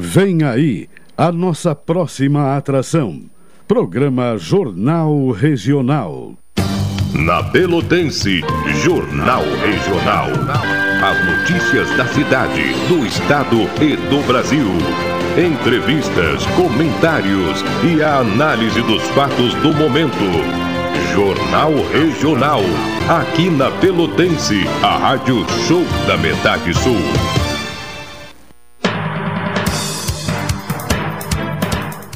Vem aí a nossa próxima atração. Programa Jornal Regional. Na Pelotense, Jornal Regional. As notícias da cidade, do estado e do Brasil. Entrevistas, comentários e a análise dos fatos do momento. Jornal Regional. Aqui na Pelotense, a Rádio Show da Metade Sul.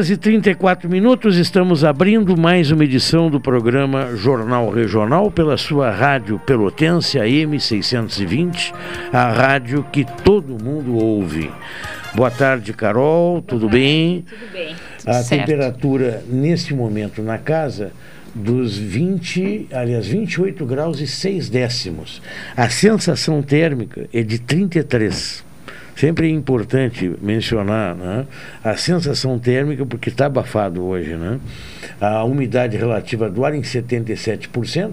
Horas e 34 minutos, estamos abrindo mais uma edição do programa Jornal Regional pela sua rádio Pelotense, AM 620, a rádio que todo mundo ouve. Boa tarde, Carol, tudo Boa bem? Tudo bem. A certo. temperatura nesse momento na casa dos 20, aliás, 28 graus e 6 décimos. A sensação térmica é de 33. Sempre é importante mencionar né, a sensação térmica, porque está abafado hoje. Né? A umidade relativa do ar em 77%,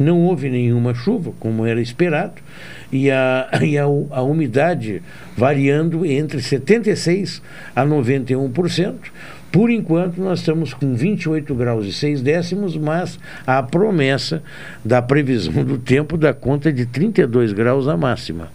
não houve nenhuma chuva, como era esperado, e a, e a, a umidade variando entre 76% a 91%. Por enquanto, nós estamos com 28 graus e 6 décimos, mas a promessa da previsão do tempo dá conta de 32 graus a máxima.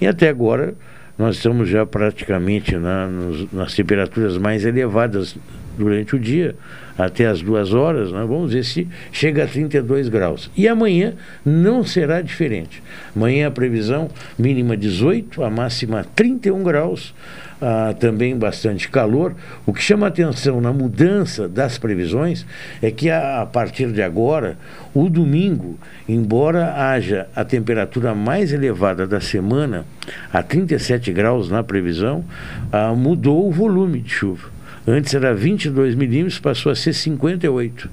E até agora, nós estamos já praticamente na, nos, nas temperaturas mais elevadas durante o dia, até as duas horas, né? vamos ver se chega a 32 graus. E amanhã não será diferente. Amanhã a previsão mínima 18, a máxima 31 graus. Ah, também bastante calor. O que chama atenção na mudança das previsões é que a, a, partir de agora, o domingo, embora haja a temperatura mais elevada da semana, a 37 graus na previsão, ah, mudou o volume de chuva. Antes era 22 milímetros, passou a ser 58.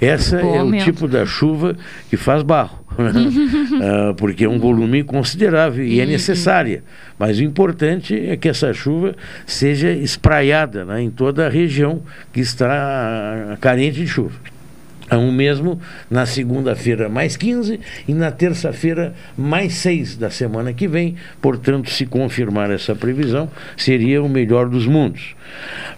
Essa é o tipo da chuva que faz barro, Ah, porque é um volume considerável e é necessária. Mas o importante é que essa chuva seja espraiada né, em toda a região que está carente de chuva. O mesmo na segunda-feira mais 15 e na terça-feira mais 6 da semana que vem. Portanto, se confirmar essa previsão, seria o melhor dos mundos.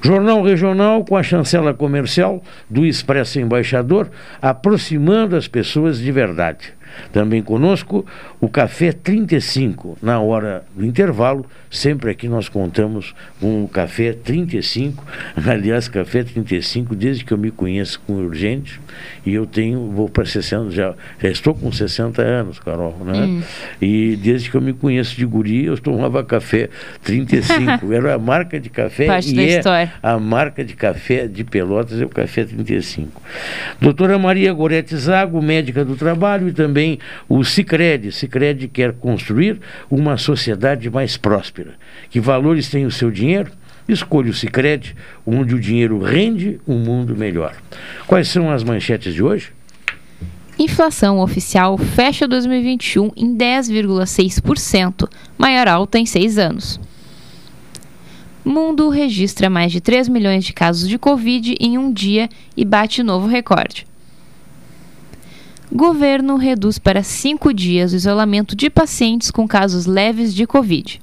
Jornal Regional com a chancela comercial do Expresso Embaixador, aproximando as pessoas de verdade. Também conosco o Café 35, na hora do intervalo. Sempre aqui nós contamos com o Café 35. Aliás, Café 35, desde que eu me conheço com urgente, e eu tenho, vou para 60, já, já estou com 60 anos, Carol, né? Hum. E desde que eu me conheço de guri, eu tomava café 35. Era a marca de café Parte e é história. a marca de café de Pelotas é o Café 35. Doutora Maria Gorete Zago, médica do trabalho, e também o Cicred. Cicred quer construir uma sociedade mais próspera. Que valores tem o seu dinheiro? Escolha o Cicred, onde o dinheiro rende um mundo melhor. Quais são as manchetes de hoje? Inflação oficial fecha 2021 em 10,6%, maior alta em seis anos. Mundo registra mais de 3 milhões de casos de Covid em um dia e bate novo recorde. Governo reduz para cinco dias o isolamento de pacientes com casos leves de Covid.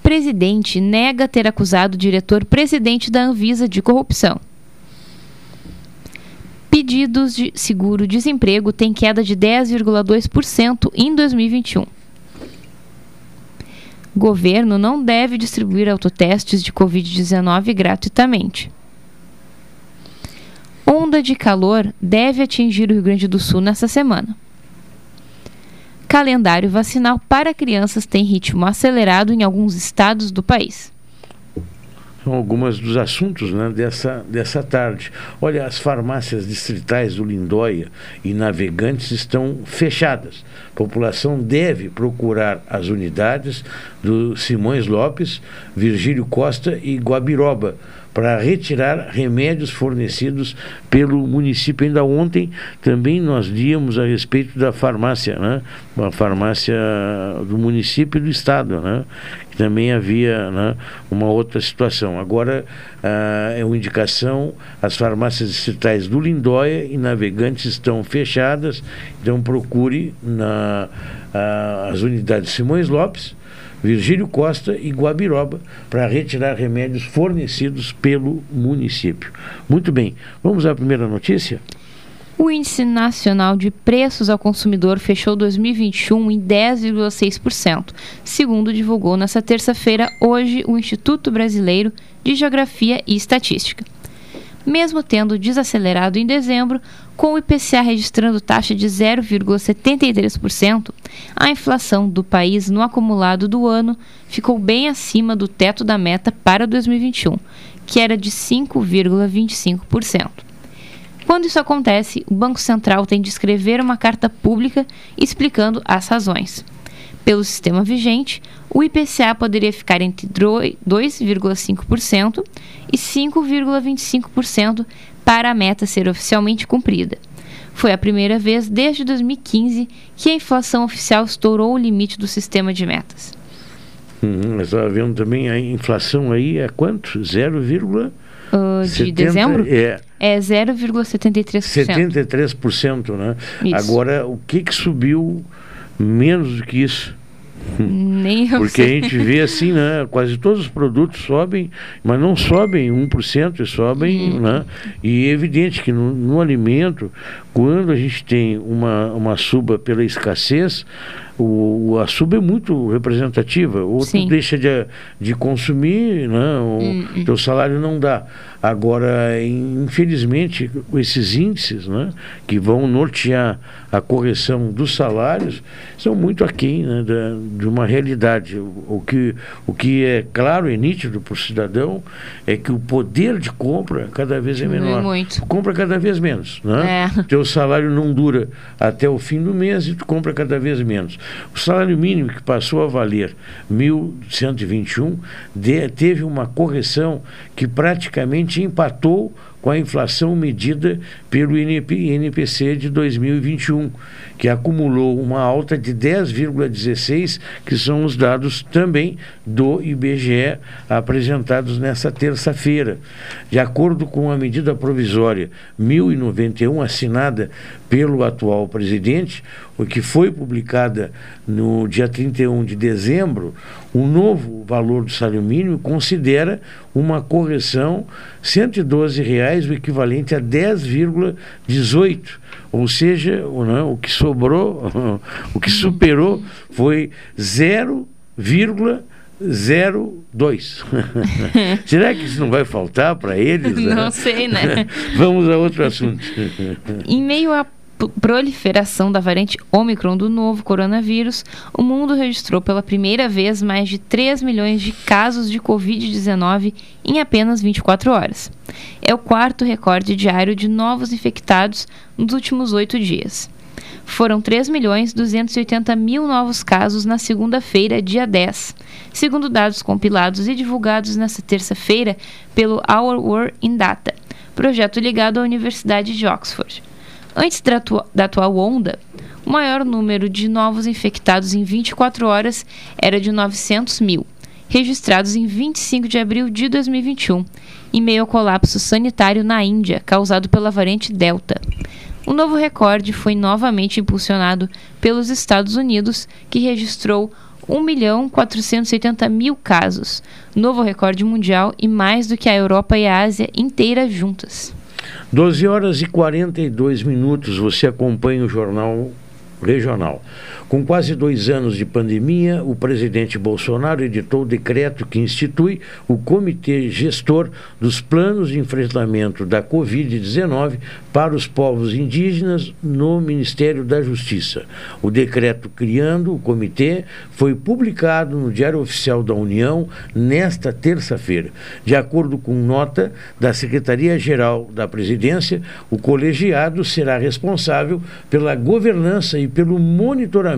Presidente nega ter acusado o diretor-presidente da Anvisa de corrupção. Pedidos de seguro-desemprego têm queda de 10,2% em 2021. Governo não deve distribuir autotestes de Covid-19 gratuitamente. Onda de calor deve atingir o Rio Grande do Sul nesta semana. Calendário vacinal para crianças tem ritmo acelerado em alguns estados do país são algumas dos assuntos né, dessa, dessa tarde. Olha, as farmácias distritais do Lindóia e Navegantes estão fechadas. A população deve procurar as unidades do Simões Lopes, Virgílio Costa e Guabiroba para retirar remédios fornecidos pelo município. Ainda ontem também nós líamos a respeito da farmácia, né? uma farmácia do município e do estado, né? que também havia né, uma outra situação. Agora ah, é uma indicação, as farmácias distritais do Lindóia e Navegantes estão fechadas, então procure na, ah, as unidades Simões Lopes, Virgílio Costa e Guabiroba para retirar remédios fornecidos pelo município. Muito bem, vamos à primeira notícia? O Índice Nacional de Preços ao Consumidor fechou 2021 em 10,6%, segundo divulgou nesta terça-feira hoje o Instituto Brasileiro de Geografia e Estatística mesmo tendo desacelerado em dezembro, com o IPCA registrando taxa de 0,73%, a inflação do país no acumulado do ano ficou bem acima do teto da meta para 2021, que era de 5,25%. Quando isso acontece, o Banco Central tem de escrever uma carta pública explicando as razões. Pelo sistema vigente, o IPCA poderia ficar entre 2,5% e 5,25% para a meta ser oficialmente cumprida. Foi a primeira vez desde 2015 que a inflação oficial estourou o limite do sistema de metas. Uhum, mas estava vendo também a inflação aí é quanto? 0, uh, de 70, dezembro? É, é 0,73%. 73%, né? Isso. Agora, o que, que subiu menos do que isso? Nem eu Porque sei. a gente vê assim, né? Quase todos os produtos sobem, mas não sobem 1%, sobem, né? E é evidente que no, no, alimento, quando a gente tem uma, uma suba pela escassez, o, a suba é muito representativa. Ou Sim. tu deixa de, de consumir, né? o hum, hum. teu salário não dá. Agora, infelizmente, esses índices né, que vão nortear a correção dos salários são muito aquém né, da, de uma realidade. O, o, que, o que é claro e nítido para o cidadão é que o poder de compra cada vez é menor. Muito. Tu compra cada vez menos. Né? É. Teu salário não dura até o fim do mês e tu compra cada vez menos. O salário mínimo que passou a valer 1.121 de, teve uma correção que praticamente empatou com a inflação medida pelo INPC de 2021, que acumulou uma alta de 10,16, que são os dados também do IBGE apresentados nessa terça-feira. De acordo com a medida provisória 1091 assinada pelo atual presidente, o que foi publicada no dia 31 de dezembro, o novo valor do salário mínimo considera uma correção R$ 112, reais, o equivalente a 10,18. Ou seja, né, o que sobrou, o que superou foi 0,02. Será que isso não vai faltar para eles? Né? Não sei, né? Vamos a outro assunto. em meio a proliferação da variante Omicron do novo coronavírus, o mundo registrou pela primeira vez mais de 3 milhões de casos de Covid-19 em apenas 24 horas. É o quarto recorde diário de novos infectados nos últimos oito dias. Foram 3 milhões 280 mil novos casos na segunda-feira, dia 10, segundo dados compilados e divulgados nesta terça-feira pelo Our World in Data, projeto ligado à Universidade de Oxford. Antes da, da atual onda, o maior número de novos infectados em 24 horas era de 900 mil, registrados em 25 de abril de 2021, em meio ao colapso sanitário na Índia causado pela variante Delta. O novo recorde foi novamente impulsionado pelos Estados Unidos, que registrou 1 milhão 480 mil casos, novo recorde mundial e mais do que a Europa e a Ásia inteira juntas. 12 horas e 42 minutos, você acompanha o Jornal Regional. Com quase dois anos de pandemia, o presidente Bolsonaro editou o decreto que institui o Comitê Gestor dos Planos de Enfrentamento da Covid-19 para os povos indígenas no Ministério da Justiça. O decreto criando o comitê foi publicado no Diário Oficial da União nesta terça-feira. De acordo com nota da Secretaria-Geral da Presidência, o colegiado será responsável pela governança e pelo monitoramento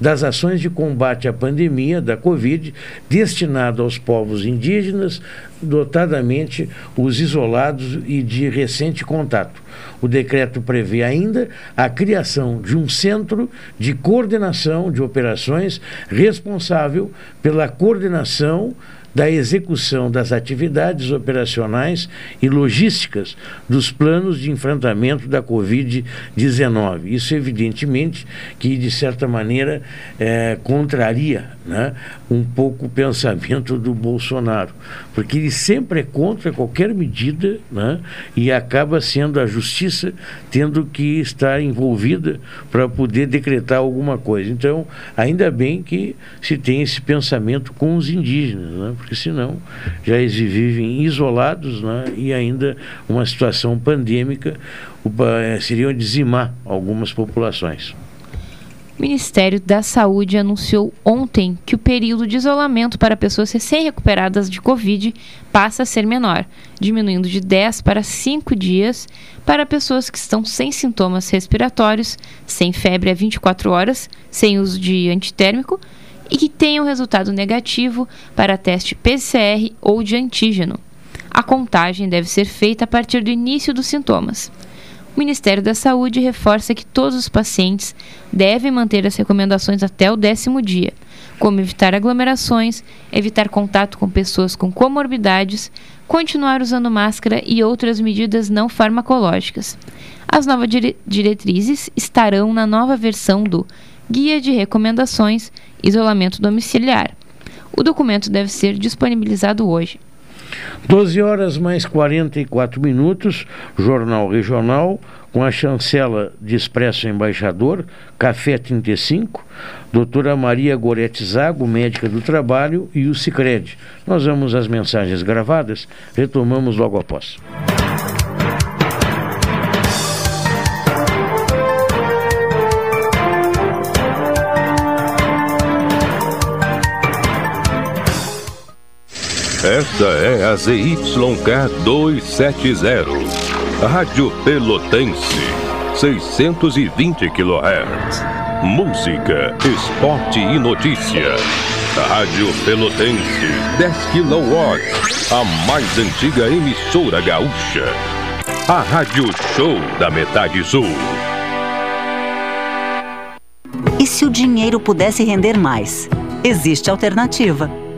das ações de combate à pandemia da Covid destinado aos povos indígenas, notadamente os isolados e de recente contato. O decreto prevê ainda a criação de um centro de coordenação de operações responsável pela coordenação da execução das atividades operacionais e logísticas dos planos de enfrentamento da Covid-19. Isso, evidentemente, que de certa maneira é, contraria né, um pouco o pensamento do Bolsonaro, porque ele sempre é contra qualquer medida né, e acaba sendo a justiça tendo que estar envolvida para poder decretar alguma coisa. Então, ainda bem que se tem esse pensamento com os indígenas, né, porque senão já eles vivem isolados né, e ainda uma situação pandêmica eh, seria dizimar algumas populações. O Ministério da Saúde anunciou ontem que o período de isolamento para pessoas recém-recuperadas de Covid passa a ser menor, diminuindo de 10 para 5 dias para pessoas que estão sem sintomas respiratórios, sem febre há 24 horas, sem uso de antitérmico e que tenham resultado negativo para teste PCR ou de antígeno. A contagem deve ser feita a partir do início dos sintomas. O Ministério da Saúde reforça que todos os pacientes devem manter as recomendações até o décimo dia, como evitar aglomerações, evitar contato com pessoas com comorbidades, continuar usando máscara e outras medidas não farmacológicas. As novas dire diretrizes estarão na nova versão do Guia de Recomendações Isolamento Domiciliar. O documento deve ser disponibilizado hoje. 12 horas mais 44 minutos, Jornal Regional, com a chancela de Expresso Embaixador, Café 35, doutora Maria Gorete Zago, médica do trabalho, e o Cicred. Nós vamos às mensagens gravadas, retomamos logo após. Esta é a ZYK 270, Rádio Pelotense, 620 kHz. Música, esporte e notícia. Rádio Pelotense, 10 kW, a mais antiga emissora gaúcha. A Rádio Show da Metade Sul. E se o dinheiro pudesse render mais? Existe alternativa.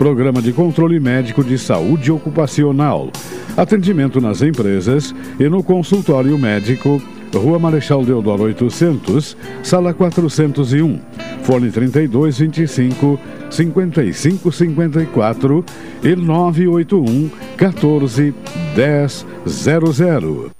Programa de Controle Médico de Saúde Ocupacional. Atendimento nas empresas e no consultório médico, Rua Marechal Deodoro 800, Sala 401, Fone 3225 5554 e 981 14 1000.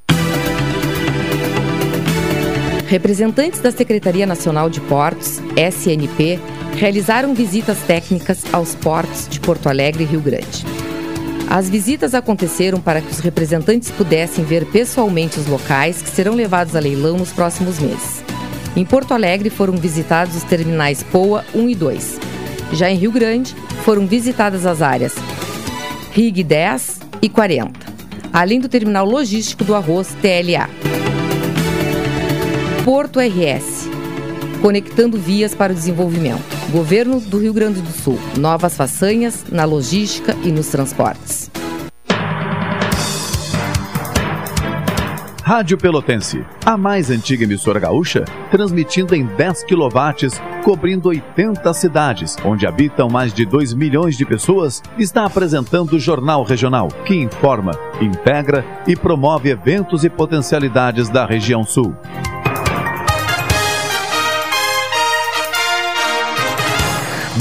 Representantes da Secretaria Nacional de Portos, SNP, realizaram visitas técnicas aos portos de Porto Alegre e Rio Grande. As visitas aconteceram para que os representantes pudessem ver pessoalmente os locais que serão levados a leilão nos próximos meses. Em Porto Alegre foram visitados os terminais POA 1 e 2. Já em Rio Grande foram visitadas as áreas RIG 10 e 40, além do terminal logístico do arroz TLA. Porto RS, conectando vias para o desenvolvimento. Governo do Rio Grande do Sul, novas façanhas na logística e nos transportes. Rádio Pelotense, a mais antiga emissora gaúcha, transmitindo em 10 kW, cobrindo 80 cidades, onde habitam mais de 2 milhões de pessoas, está apresentando o Jornal Regional, que informa, integra e promove eventos e potencialidades da região sul.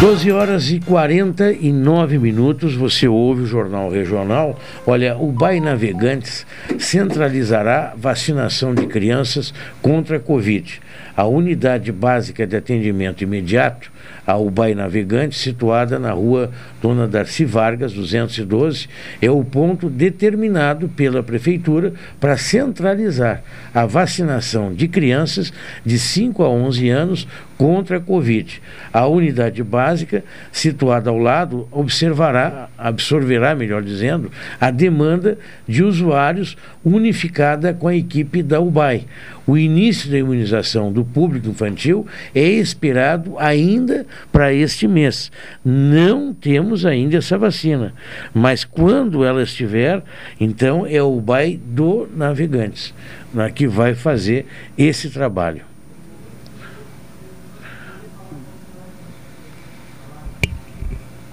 12 horas e 49 minutos, você ouve o Jornal Regional. Olha, o BAI Navegantes centralizará vacinação de crianças contra a Covid. A unidade básica de atendimento imediato, a UBAI Navegante, situada na rua Dona Darcy Vargas, 212, é o ponto determinado pela Prefeitura para centralizar a vacinação de crianças de 5 a 11 anos contra a Covid. A unidade básica, situada ao lado, observará, absorverá, melhor dizendo, a demanda de usuários unificada com a equipe da UBAI. O início da imunização do público infantil é esperado ainda para este mês. Não temos ainda essa vacina, mas quando ela estiver, então é o UBAI do Navegantes né, que vai fazer esse trabalho.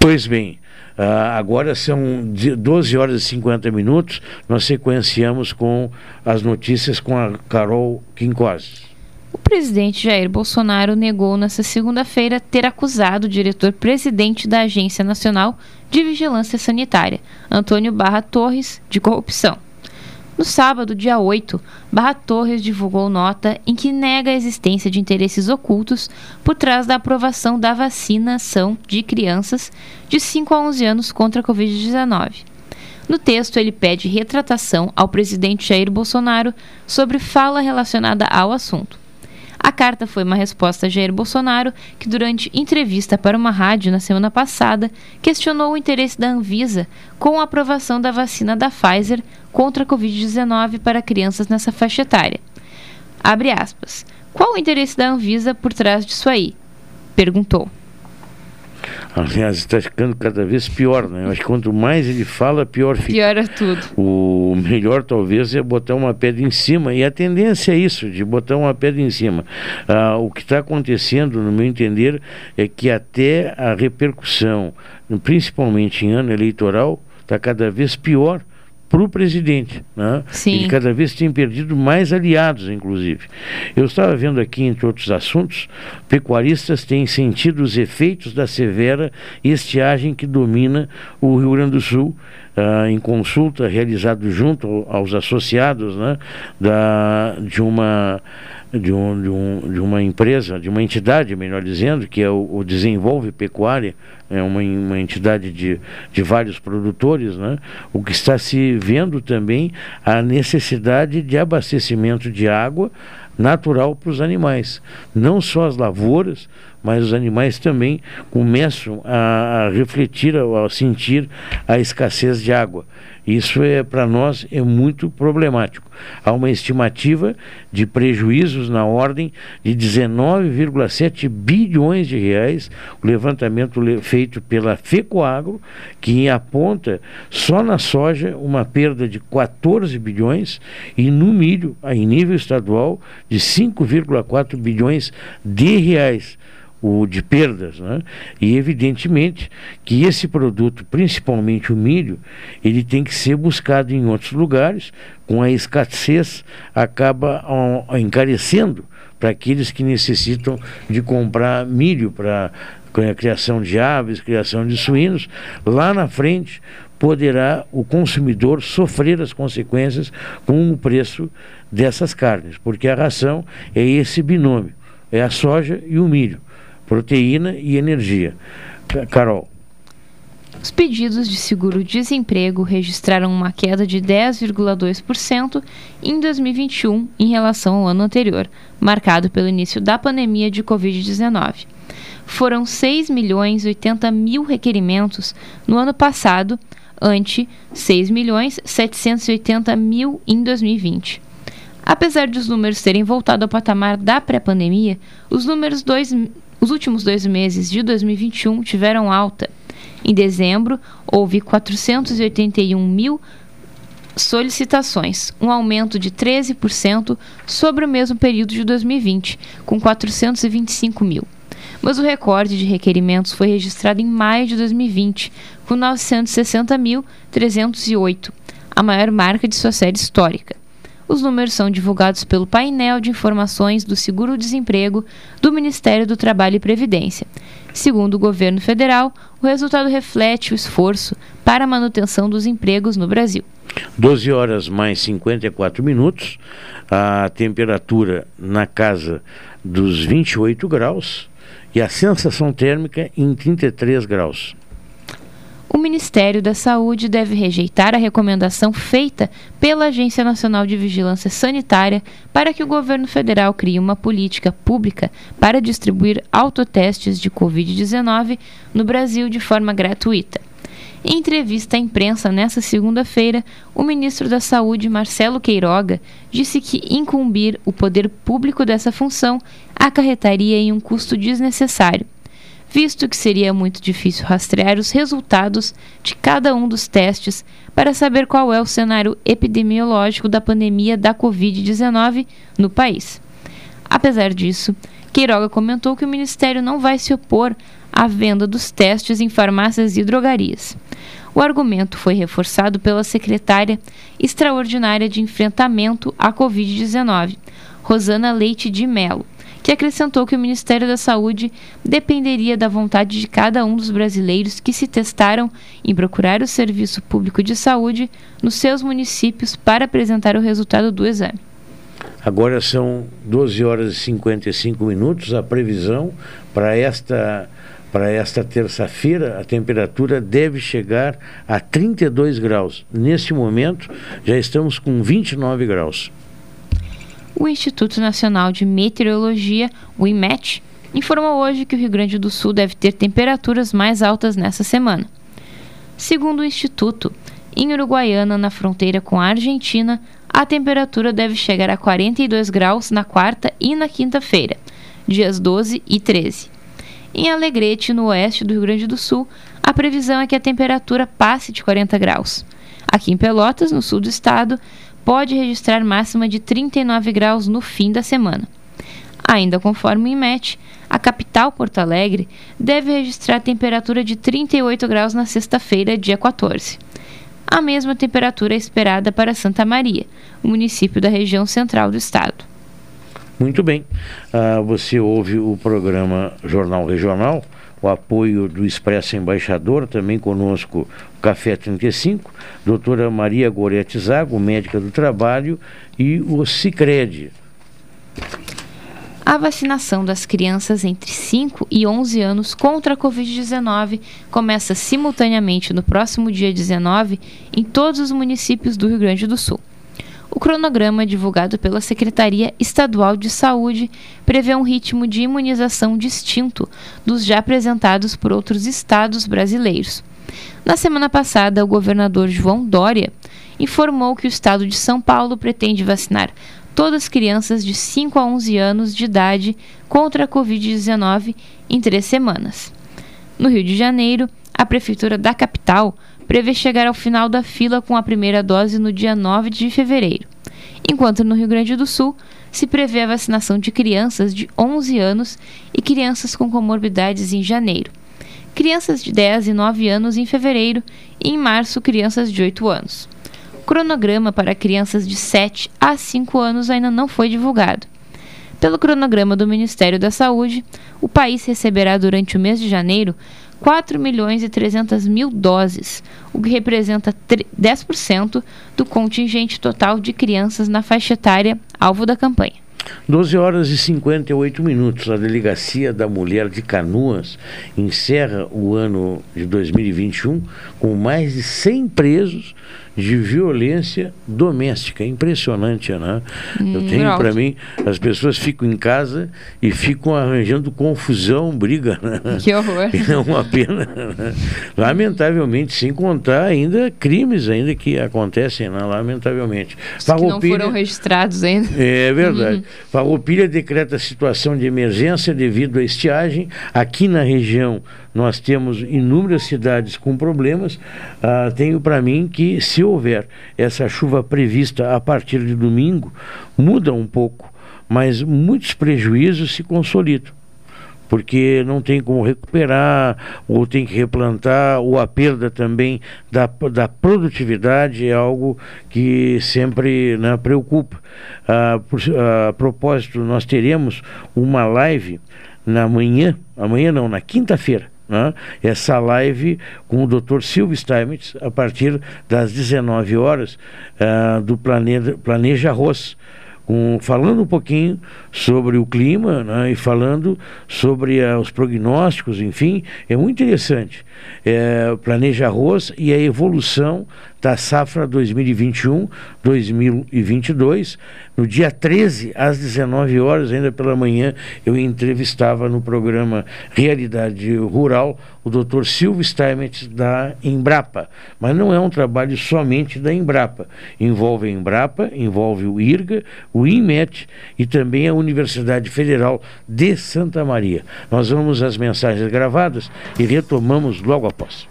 Pois bem, uh, agora são 12 horas e 50 minutos, nós sequenciamos com as notícias com a Carol Quincose. O presidente Jair Bolsonaro negou nesta segunda-feira ter acusado o diretor-presidente da Agência Nacional de Vigilância Sanitária, Antônio Barra Torres, de corrupção. No sábado, dia 8, Barra Torres divulgou nota em que nega a existência de interesses ocultos por trás da aprovação da vacinação de crianças de 5 a 11 anos contra a Covid-19. No texto, ele pede retratação ao presidente Jair Bolsonaro sobre fala relacionada ao assunto. A carta foi uma resposta a Jair Bolsonaro, que durante entrevista para uma rádio na semana passada questionou o interesse da Anvisa com a aprovação da vacina da Pfizer contra a Covid-19 para crianças nessa faixa etária. Abre aspas. Qual o interesse da Anvisa por trás disso aí? Perguntou. Aliás, está ficando cada vez pior, né? Que quanto mais ele fala, pior fica. Piora tudo. O melhor, talvez, é botar uma pedra em cima. E a tendência é isso, de botar uma pedra em cima. Ah, o que está acontecendo, no meu entender, é que até a repercussão, principalmente em ano eleitoral, está cada vez pior para o presidente. Né? Sim. Ele cada vez tem perdido mais aliados, inclusive. Eu estava vendo aqui, entre outros assuntos, pecuaristas têm sentido os efeitos da severa estiagem que domina o Rio Grande do Sul. Uh, em consulta realizada junto aos associados né, da, de uma de, um, de, um, de uma empresa, de uma entidade, melhor dizendo, que é o, o Desenvolve Pecuária, é uma, uma entidade de, de vários produtores, né? o que está se vendo também a necessidade de abastecimento de água natural para os animais. Não só as lavouras, mas os animais também começam a, a refletir, a, a sentir a escassez de água. Isso é para nós é muito problemático. Há uma estimativa de prejuízos na ordem de 19,7 bilhões de reais, o levantamento feito pela FECOAGRO, que aponta só na soja uma perda de 14 bilhões e no milho, em nível estadual, de 5,4 bilhões de reais o de perdas, né? e evidentemente que esse produto, principalmente o milho, ele tem que ser buscado em outros lugares, com a escassez acaba ó, encarecendo para aqueles que necessitam de comprar milho para a criação de aves, criação de suínos, lá na frente poderá o consumidor sofrer as consequências com o preço dessas carnes, porque a ração é esse binômio, é a soja e o milho proteína e energia. Carol. Os pedidos de seguro-desemprego registraram uma queda de 10,2% em 2021 em relação ao ano anterior, marcado pelo início da pandemia de Covid-19. Foram 6 milhões 80 mil requerimentos no ano passado, ante 6 milhões 780 mil em 2020. Apesar de os números terem voltado ao patamar da pré-pandemia, os números dois, os últimos dois meses de 2021 tiveram alta. Em dezembro, houve 481 mil solicitações, um aumento de 13% sobre o mesmo período de 2020, com 425 mil. Mas o recorde de requerimentos foi registrado em maio de 2020, com 960.308, a maior marca de sua série histórica. Os números são divulgados pelo painel de informações do Seguro-Desemprego do Ministério do Trabalho e Previdência. Segundo o governo federal, o resultado reflete o esforço para a manutenção dos empregos no Brasil. 12 horas mais 54 minutos, a temperatura na casa dos 28 graus e a sensação térmica em 33 graus o Ministério da Saúde deve rejeitar a recomendação feita pela Agência Nacional de Vigilância Sanitária para que o governo federal crie uma política pública para distribuir autotestes de Covid-19 no Brasil de forma gratuita. Em entrevista à imprensa nesta segunda-feira, o ministro da Saúde, Marcelo Queiroga, disse que incumbir o poder público dessa função acarretaria em um custo desnecessário visto que seria muito difícil rastrear os resultados de cada um dos testes para saber qual é o cenário epidemiológico da pandemia da Covid-19 no país. Apesar disso, Queiroga comentou que o Ministério não vai se opor à venda dos testes em farmácias e drogarias. O argumento foi reforçado pela secretária extraordinária de enfrentamento à Covid-19, Rosana Leite de Mello que acrescentou que o Ministério da Saúde dependeria da vontade de cada um dos brasileiros que se testaram em procurar o serviço público de saúde nos seus municípios para apresentar o resultado do exame. Agora são 12 horas e 55 minutos. A previsão para esta para esta terça-feira, a temperatura deve chegar a 32 graus. Neste momento, já estamos com 29 graus o Instituto Nacional de Meteorologia, o IMET, informou hoje que o Rio Grande do Sul deve ter temperaturas mais altas nessa semana. Segundo o Instituto, em Uruguaiana, na fronteira com a Argentina, a temperatura deve chegar a 42 graus na quarta e na quinta-feira, dias 12 e 13. Em Alegrete, no oeste do Rio Grande do Sul, a previsão é que a temperatura passe de 40 graus. Aqui em Pelotas, no sul do estado, pode registrar máxima de 39 graus no fim da semana. Ainda conforme o IMET, a capital Porto Alegre deve registrar temperatura de 38 graus na sexta-feira, dia 14. A mesma temperatura é esperada para Santa Maria, município da região central do estado. Muito bem. Uh, você ouve o programa Jornal Regional o apoio do Expresso Embaixador, também conosco o Café 35, doutora Maria Gorete Zago, médica do trabalho, e o Cicred. A vacinação das crianças entre 5 e 11 anos contra a Covid-19 começa simultaneamente no próximo dia 19 em todos os municípios do Rio Grande do Sul. O cronograma divulgado pela Secretaria Estadual de Saúde prevê um ritmo de imunização distinto dos já apresentados por outros estados brasileiros. Na semana passada, o governador João Dória informou que o estado de São Paulo pretende vacinar todas as crianças de 5 a 11 anos de idade contra a Covid-19 em três semanas. No Rio de Janeiro, a Prefeitura da capital prevê chegar ao final da fila com a primeira dose no dia 9 de fevereiro, enquanto no Rio Grande do Sul se prevê a vacinação de crianças de 11 anos e crianças com comorbidades em janeiro, crianças de 10 e 9 anos em fevereiro e em março crianças de 8 anos. Cronograma para crianças de 7 a 5 anos ainda não foi divulgado. Pelo cronograma do Ministério da Saúde, o país receberá durante o mês de janeiro 4 milhões e 300 mil doses, o que representa 10% do contingente total de crianças na faixa etária alvo da campanha. 12 horas e 58 minutos. A Delegacia da Mulher de Canoas encerra o ano de 2021 com mais de 100 presos de violência doméstica. Impressionante, né? Hum, Eu tenho para mim, as pessoas ficam em casa e ficam arranjando confusão, briga. Né? Que horror. E é uma pena. Né? Lamentavelmente, sem contar ainda crimes ainda que acontecem, né? lamentavelmente. que não foram registrados ainda. É verdade. Uhum. Farroupilha decreta situação de emergência devido à estiagem. Aqui na região nós temos inúmeras cidades com problemas. Ah, tenho para mim que, se houver essa chuva prevista a partir de domingo, muda um pouco, mas muitos prejuízos se consolidam porque não tem como recuperar, ou tem que replantar, ou a perda também da, da produtividade é algo que sempre né, preocupa. Ah, por, a propósito, nós teremos uma live na manhã, amanhã não, na quinta-feira, né? essa live com o Dr. Silvio Steinmetz a partir das 19 horas uh, do Planeja, Planeja Arroz. Com, falando um pouquinho sobre o clima né, e falando sobre uh, os prognósticos, enfim, é muito interessante. É, planeja arroz e a evolução da safra 2021-2022. No dia 13, às 19 horas, ainda pela manhã, eu entrevistava no programa Realidade Rural o Dr. Silvio Steinmetz da Embrapa. Mas não é um trabalho somente da Embrapa. Envolve a Embrapa, envolve o IRGA, o IMET e também a Universidade Federal de Santa Maria. Nós vamos às mensagens gravadas e retomamos logo após.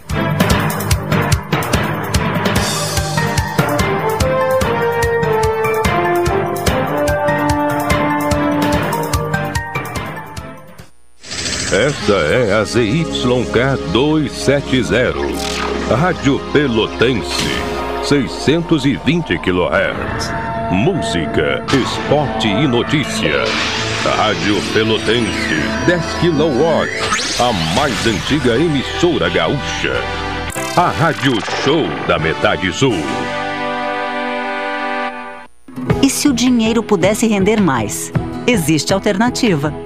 Esta é a ZYK 270, Rádio Pelotense, 620 kHz. Música, esporte e notícia. Rádio Pelotense, 10 kW, a mais antiga emissora gaúcha. A Rádio Show da Metade Sul. E se o dinheiro pudesse render mais? Existe alternativa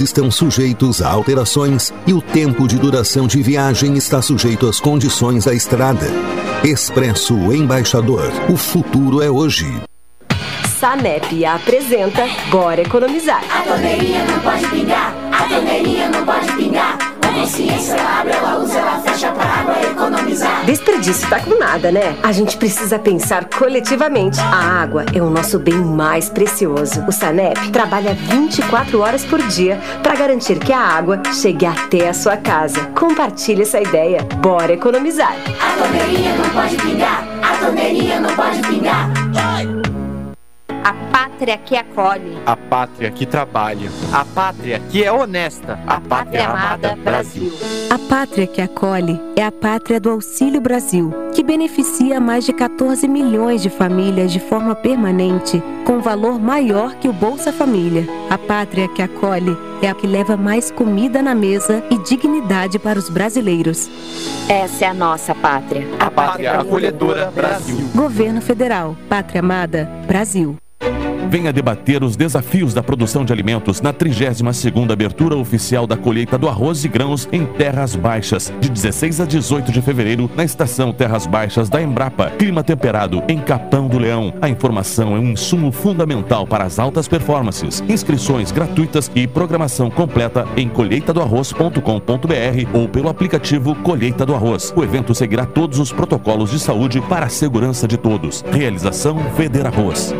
estão sujeitos a alterações e o tempo de duração de viagem está sujeito às condições da estrada. Expresso Embaixador. O futuro é hoje. Sanep apresenta Bora Economizar. A torneirinha não pode pingar, a torneirinha não pode pingar. A consciência ela abre, ela usa, ela fecha pra água economizar. Desperdício tá com nada, né? A gente precisa pensar coletivamente. A água é o nosso bem mais precioso. O Sanep trabalha 24 horas por dia para garantir que a água chegue até a sua casa. Compartilhe essa ideia. Bora economizar. A torneirinha não pode pingar, a torneirinha não pode pingar. A pátria que acolhe. A pátria que trabalha. A pátria que é honesta. A, pátria, amada Brasil. A pátria que acolhe é a pátria do Auxílio Brasil, que beneficia mais de 14 milhões de famílias de forma permanente, com valor maior que o Bolsa Família. A pátria que acolhe é a que leva mais comida na mesa e dignidade para os brasileiros. Essa é a nossa pátria. A pátria acolhedora Brasil. Governo Federal. Pátria Amada Brasil. Venha debater os desafios da produção de alimentos na 32ª abertura oficial da colheita do arroz e grãos em Terras Baixas, de 16 a 18 de fevereiro, na estação Terras Baixas da Embrapa. Clima temperado em Capão do Leão. A informação é um insumo fundamental para as altas performances. Inscrições gratuitas e programação completa em colheitadoarroz.com.br ou pelo aplicativo Colheita do Arroz. O evento seguirá todos os protocolos de saúde para a segurança de todos. Realização Feder Arroz.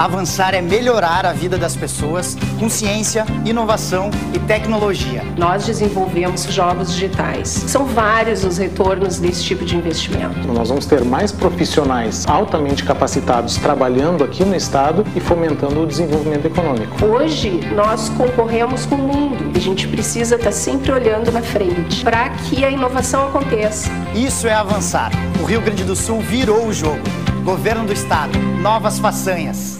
Avançar é melhorar a vida das pessoas com ciência, inovação e tecnologia. Nós desenvolvemos jogos digitais. São vários os retornos desse tipo de investimento. Nós vamos ter mais profissionais altamente capacitados trabalhando aqui no estado e fomentando o desenvolvimento econômico. Hoje nós concorremos com o mundo. A gente precisa estar sempre olhando na frente para que a inovação aconteça. Isso é avançar. O Rio Grande do Sul virou o jogo. Governo do Estado, novas façanhas.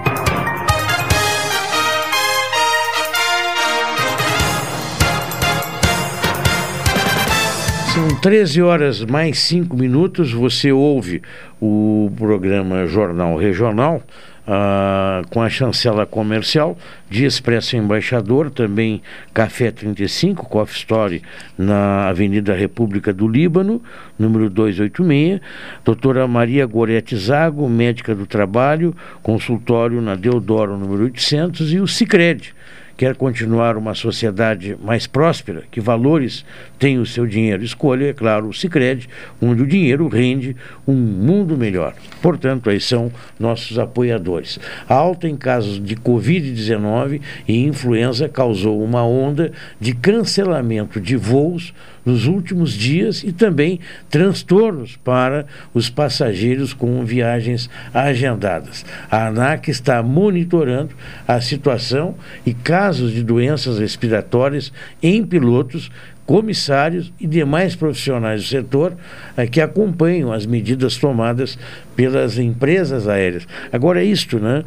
São 13 horas mais 5 minutos. Você ouve o programa Jornal Regional ah, com a chancela comercial de Expresso Embaixador, também Café 35, Coffee Story, na Avenida República do Líbano, número 286. Doutora Maria Gorete Zago, médica do trabalho, consultório na Deodoro, número 800, e o Cicred quer continuar uma sociedade mais próspera, que valores tem o seu dinheiro. Escolha, é claro, o Cicred, onde o dinheiro rende um mundo melhor. Portanto, aí são nossos apoiadores. A alta em casos de Covid-19 e influenza causou uma onda de cancelamento de voos nos últimos dias e também transtornos para os passageiros com viagens agendadas. A ANAC está monitorando a situação e casos de doenças respiratórias em pilotos comissários e demais profissionais do setor eh, que acompanham as medidas tomadas pelas empresas aéreas. Agora, isto, né?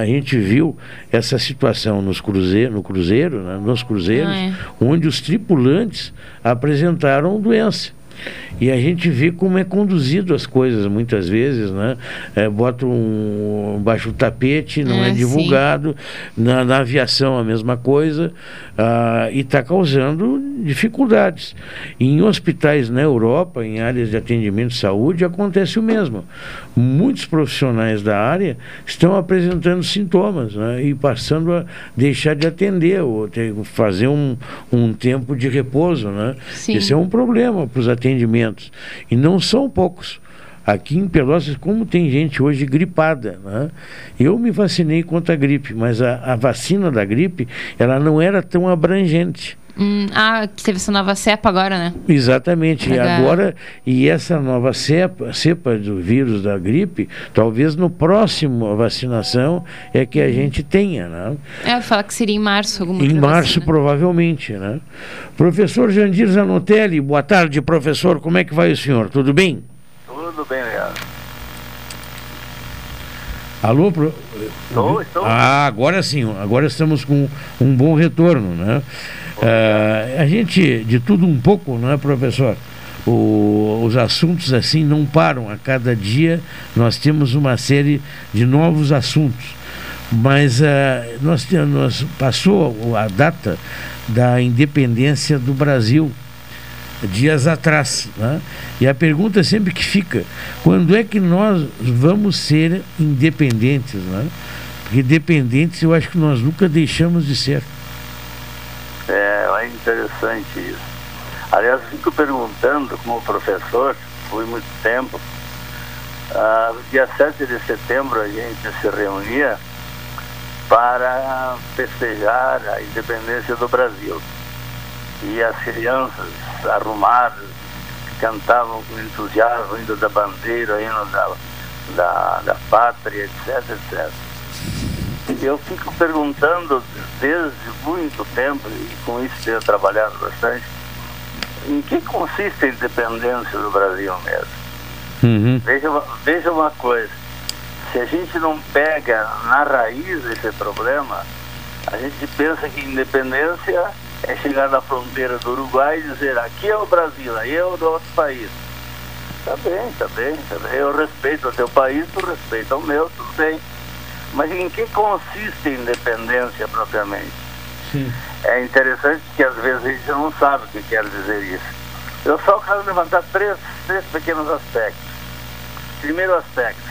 A gente viu essa situação nos cruzeiro, no cruzeiro, né, nos cruzeiros, ah, é. onde os tripulantes apresentaram doença. E a gente vê como é conduzido as coisas muitas vezes, né? É, bota um baixo tapete, não é, é divulgado. Na, na, aviação a mesma coisa ah, e está causando dificuldades. em hospitais na Europa, em áreas de atendimento de saúde, acontece o mesmo. Muitos profissionais da área estão apresentando sintomas né? e passando a deixar de atender ou ter, fazer um, um tempo de repouso, né? Esse é um problema para os atendimentos e não são poucos. Aqui em Pelotas, como tem gente hoje gripada, né? eu me vacinei contra a gripe, mas a, a vacina da gripe ela não era tão abrangente. Hum, ah, que teve essa nova cepa agora, né? Exatamente. E Legal. agora, e essa nova cepa, cepa do vírus da gripe, talvez no próximo vacinação é que a gente tenha, né? É, fala que seria em março alguma Em março, vacina. provavelmente, né? Professor Jandir Zanotelli, boa tarde, professor. Como é que vai o senhor? Tudo bem? Tudo bem, Leandro. Alô? Pro... Estou, estou. Ah, agora sim, agora estamos com um bom retorno, né? Ah, a gente, de tudo um pouco, não é, professor? O- os assuntos assim não param. A cada dia nós temos uma série de novos assuntos. Mas ah, nós, nós passou a data da independência do Brasil dias atrás. Né? E a pergunta sempre que fica, quando é que nós vamos ser independentes? Né? Porque dependentes eu acho que nós nunca deixamos de ser. É, é interessante isso. Aliás, fico perguntando como professor, fui muito tempo, ah, dia 7 de setembro a gente se reunia para festejar a independência do Brasil. E as crianças arrumadas cantavam com entusiasmo, o hino da bandeira, o hino da, da, da pátria, etc, etc. Eu fico perguntando desde muito tempo, e com isso tenho trabalhado bastante, em que consiste a independência do Brasil mesmo. Veja, uma- veja uma coisa, se a gente não pega na raiz esse problema, a gente pensa que independência é chegar na fronteira do Uruguai e dizer aqui é o Brasil, aí é o nosso país. Tá bem, tá bem, tá bem. Eu respeito o teu país, tu respeita o meu, tudo bem. Mas em que consiste a independência propriamente? Sim. É interessante que às vezes a gente não sabe o que quer dizer isso. Eu só quero levantar três, três pequenos aspectos. Primeiro aspecto,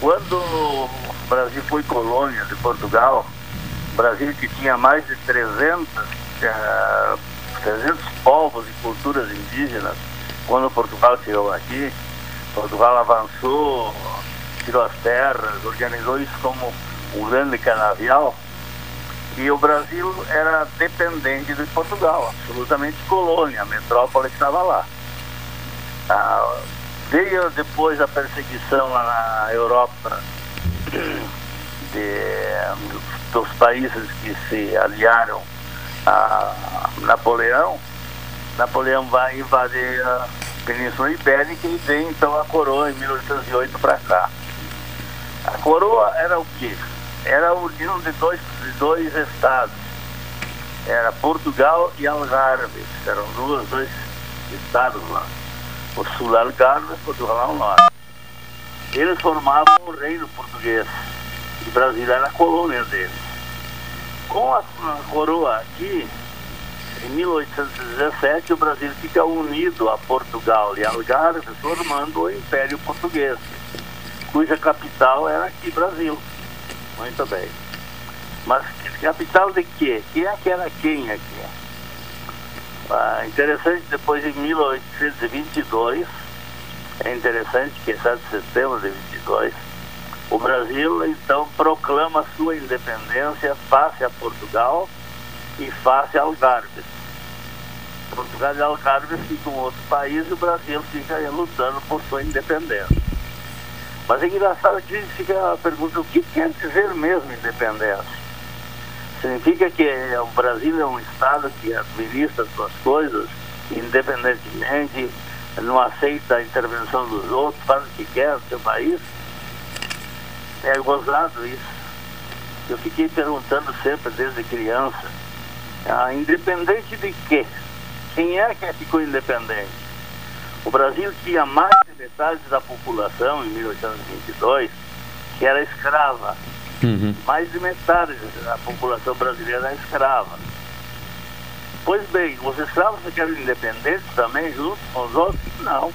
quando o Brasil foi colônia de Portugal, Brasil que tinha mais de 300, eh, 300 povos e culturas indígenas, quando Portugal chegou aqui, Portugal avançou, tirou as terras, organizou isso como um grande canavial, e o Brasil era dependente de Portugal, absolutamente colônia, a metrópole estava lá. Ah, veio depois a perseguição lá na Europa de- dos países que se aliaram a Napoleão. Napoleão vai invadir a Península Ibérica e vem então a coroa em 1808 para cá. A coroa era o quê? Era a união de dois, de dois estados. Era Portugal e Algarve. Eram duas, dois estados lá. O sul Algarve e Portugal ao norte. Eles formavam o reino português. Brasília era a colônia deles. Com a, a coroa aqui, em 1817, o Brasil fica unido a Portugal e Algarve, formando o Império Português, cuja capital era aqui, Brasil. Muito bem. Mas capital de quê? Quem é que era quem aqui? Ah, interessante, depois em 1822, é interessante que é 7 de setembro de 22, o Brasil então proclama sua independência face a Portugal e face a Algarve. Portugal e Algarve ficam um outro país e o Brasil fica lutando por sua independência. Mas é engraçado que a fica perguntando o que quer dizer mesmo independência. Significa que o Brasil é um Estado que administra suas coisas independentemente, não aceita a intervenção dos outros, faz o que quer no seu país. É gozado isso. Eu fiquei perguntando sempre desde criança, ah, independente de quê? Quem é que ficou independente? O Brasil tinha mais de metade da população em 1822 que era escrava. Mais de metade da população brasileira era escrava. Pois bem, os escravos ficaram independentes também junto com os outros? Não.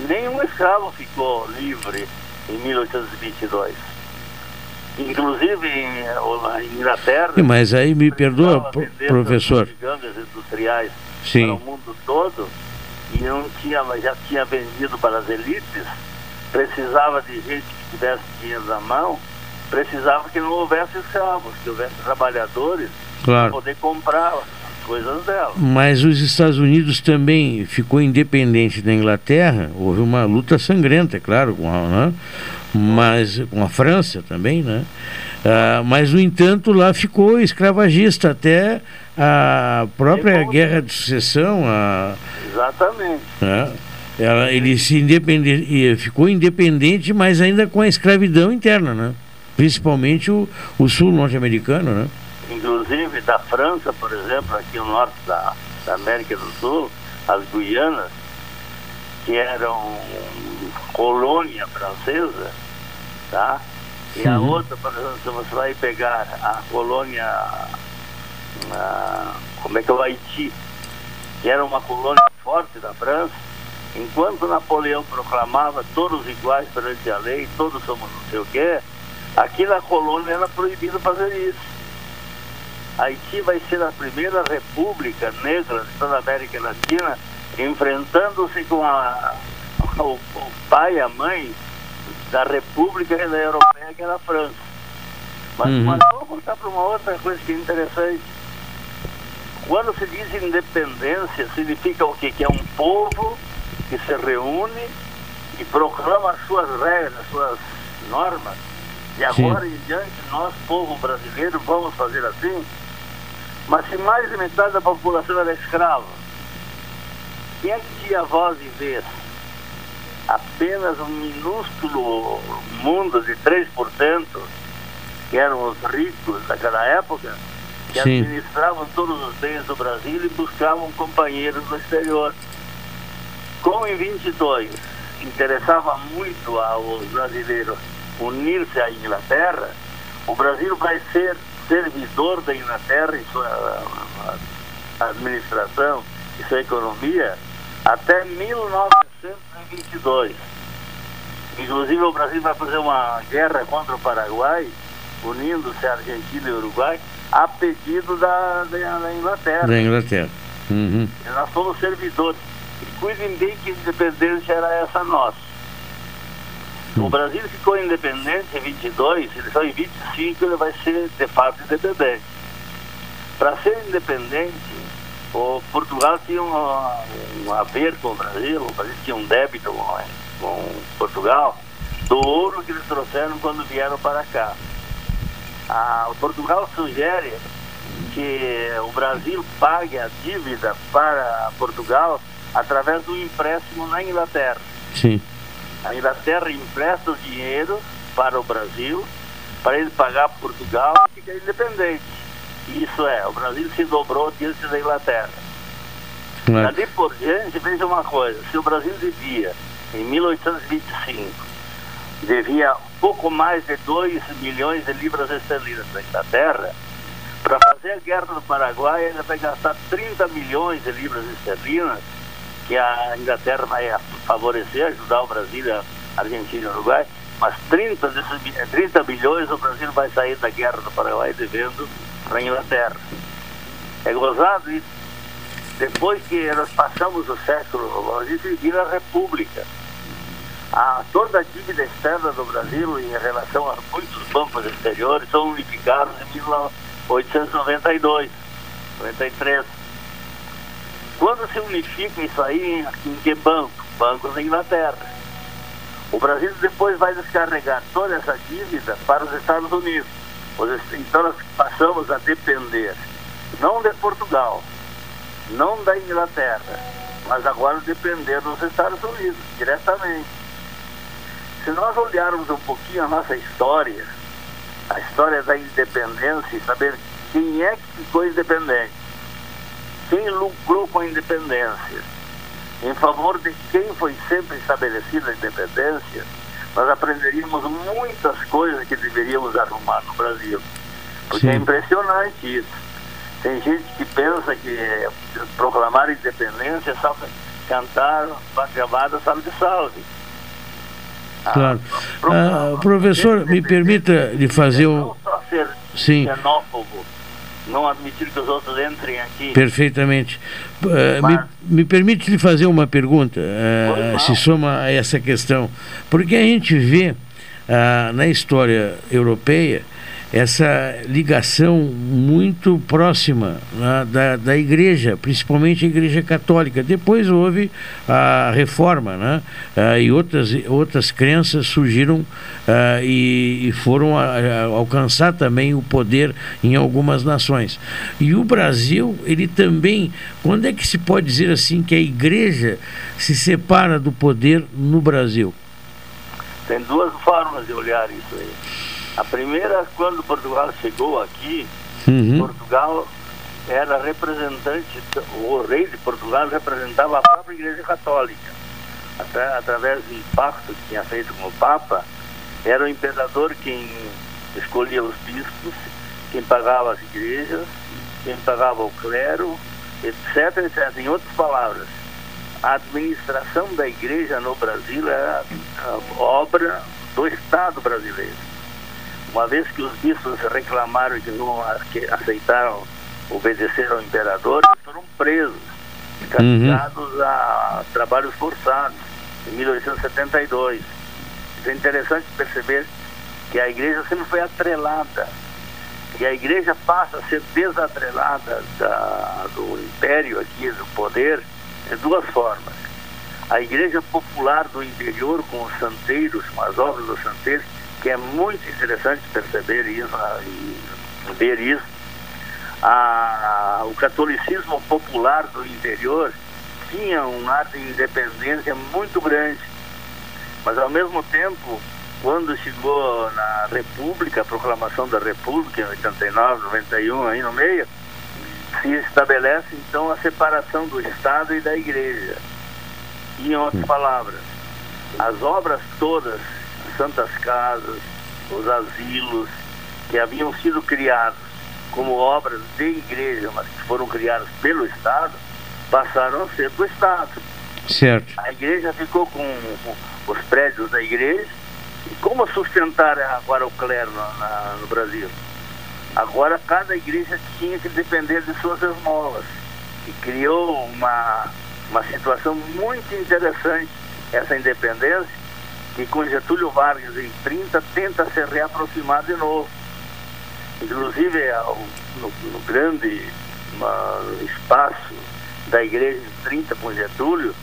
Nenhum escravo ficou livre em 1822. Inclusive em, Inglaterra. Mas aí me perdoa, professor. gigantes industriais Sim. para o mundo todo, e não tinha, já tinha vendido para as elites, precisava de gente que tivesse dinheiro na mão, precisava que não houvesse escravos, que houvesse trabalhadores Claro. para poder comprar coisas dela. Mas os Estados Unidos também ficou independente da Inglaterra. Houve uma luta sangrenta, é claro, com a, né? mas com a França também, né? Ah, mas no entanto lá ficou escravagista até a própria guerra de sucessão, a, Exatamente. né? Ela, ele se independe, ficou independente, mas ainda com a escravidão interna, né? Principalmente o, o sul norte-americano, né? Inclusive da França, por exemplo, aqui no norte da, da América do Sul, as Guianas, que eram colônia francesa, tá? E a outra, por exemplo, se você vai pegar a colônia, a- como é que é o Haiti, que era uma colônia forte da França, enquanto Napoleão proclamava todos iguais perante a lei, todos somos não sei o quê, aqui na colônia era proibido fazer isso. Haiti vai ser a primeira república negra de toda a América Latina, enfrentando-se com a, o, o pai e a mãe da república da europeia, que era a França. Mas, Uhum. mas vou contar para uma outra coisa que é interessante. Quando se diz independência, significa o quê? Que é um povo que se reúne e proclama as suas regras, as suas normas. E Sim. agora em diante, nós, povo brasileiro, vamos fazer assim. Mas se mais de metade da população era escrava, quem é que tinha voz e vez? Apenas um minúsculo mundo de 3%, que eram os ricos daquela época, que Sim. administravam todos os bens do Brasil e buscavam companheiros no exterior. Como em 22 interessava muito aos brasileiros unir-se à Inglaterra, o Brasil vai ser servidor da Inglaterra em sua administração e sua economia até 1922. Inclusive o Brasil vai fazer uma guerra contra o Paraguai, unindo-se a Argentina e o Uruguai, a pedido da, da, da Inglaterra. Da Inglaterra. Uhum. E Nós somos servidores. E cuidem bem que independência era essa nossa. O Brasil ficou independente em 22, ele só em 25 ele vai ser de fato independente. Para ser independente, o Portugal tinha um, um haver com o Brasil, o Brasil tinha um débito com, com Portugal, do ouro que eles trouxeram quando vieram para cá. O Portugal sugere que o Brasil pague a dívida para Portugal através do empréstimo na Inglaterra. Sim. A Inglaterra empresta o dinheiro para o Brasil, para ele pagar Portugal e ficar independente. Isso é, o Brasil se dobrou diante da Inglaterra. Claro. Dali por diante, veja uma coisa, se o Brasil devia, em 1825, devia pouco mais de 2 milhões de libras esterlinas da Inglaterra, para fazer a guerra do Paraguai ele vai gastar 30 milhões de libras esterlinas, que a Inglaterra vai favorecer, ajudar o Brasil, a Argentina e o Uruguai, mas 30, desses, mi- 30 bilhões o Brasil vai sair da guerra do Paraguai devendo para a Inglaterra. É gozado isso. Depois que nós passamos o século, o Brasil se vira república. A, toda a dívida externa do Brasil em relação a muitos bancos exteriores são unificados em 1892, 93. Quando se unifica isso aí, em, que banco? Bancos da Inglaterra. O Brasil depois vai descarregar toda essa dívida para os Estados Unidos. Então nós passamos a depender não de Portugal, não da Inglaterra, mas agora depender dos Estados Unidos diretamente. Se nós olharmos um pouquinho a nossa história, a história da independência e saber quem é que ficou independente, quem lucrou com a independência, em favor de quem foi sempre estabelecida a independência, nós aprenderíamos muitas coisas que deveríamos arrumar no Brasil. Porque é Sim. impressionante isso. Tem gente que pensa que eh, proclamar independência é só cantar amada, salve salve. Claro. Ah, professor, me permita lhe fazer um. Só ser Sim. xenófobo não admitir que os outros entrem aqui. Perfeitamente. Uh, me, me, permite lhe fazer uma pergunta, uh, se soma a essa questão. Porque a gente vê uh, na história europeia essa ligação muito próxima né, da, da igreja, principalmente a igreja católica. Depois houve a reforma, né, uh, e outras, outras crenças surgiram uh, e, e, foram a, a alcançar também o poder em algumas nações. E o Brasil, ele também, quando é que se pode dizer assim que a igreja se separa do poder no Brasil? Tem duas formas de olhar isso aí. A primeira, quando Portugal chegou aqui, uhum. Portugal era representante, o rei de Portugal representava a própria Igreja Católica. Até, através do pacto que tinha feito com o Papa, era o imperador quem escolhia os bispos, quem pagava as igrejas, quem pagava o clero, etc, etc. Em outras palavras, a administração da igreja no Brasil era obra do Estado brasileiro. Uma vez que os bispos reclamaram que não aceitaram obedecer ao imperador, eles foram presos, castigados uhum. a trabalhos forçados, em 1872. Isso é interessante perceber que a igreja sempre foi atrelada. E a igreja passa a ser desatrelada da, do império aqui, do poder, de duas formas. A igreja popular do interior, com os santeiros, com as obras dos santeiros, que é muito interessante perceber isso e ver isso. A, o catolicismo popular do interior tinha um ar de independência muito grande, mas ao mesmo tempo, quando chegou na República, a proclamação da República em 89, 91, aí no meio, se estabelece então a separação do Estado e da Igreja. E, em outras palavras, as obras todas santas casas, os asilos, que haviam sido criados como obras de igreja, mas que foram criadas pelo Estado, passaram a ser do Estado. Certo. A igreja ficou com, os prédios da igreja. E como sustentar agora o clero no, na, no Brasil? Agora cada igreja tinha que depender de suas esmolas. E criou uma, uma situação muito interessante essa independência que com Getúlio Vargas em 30 tenta se reaproximar de novo. Inclusive é, no, no grande uma, espaço da igreja em 30 com Getúlio,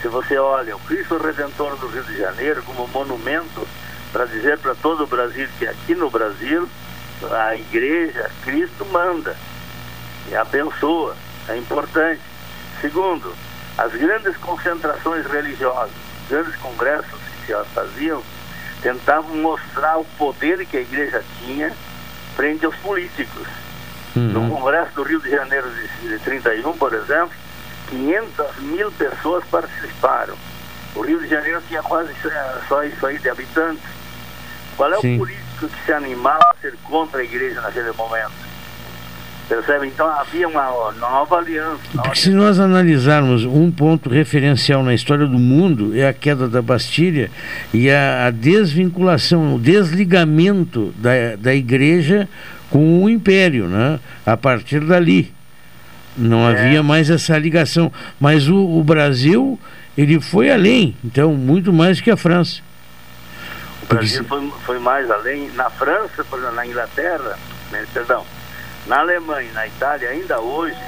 se você olha o Cristo Redentor do Rio de Janeiro como monumento para dizer para todo o Brasil que aqui no Brasil a igreja, Cristo manda e abençoa, é importante. Segundo, as grandes concentrações religiosas, grandes congressos que elas faziam, tentavam mostrar o poder que a igreja tinha frente aos políticos. Uhum. No Congresso do Rio de Janeiro de, de 31, por exemplo, 500 mil pessoas participaram. O Rio de Janeiro tinha quase só isso aí de habitantes. Qual é Sim. o político que se animava a ser contra a igreja naquele momento? Percebe? Então havia uma nova aliança. Nova se nós analisarmos um ponto referencial na história do mundo é a queda da Bastilha e a, a desvinculação, o desligamento da, da igreja com o império, né? a partir dali. Não é. havia mais essa ligação. Mas o, o, Brasil, ele foi além, então, muito mais que a França. O Brasil Porque... foi, foi mais além. Na França, por exemplo, na Inglaterra, né, perdão, na Alemanha e na Itália, ainda hoje,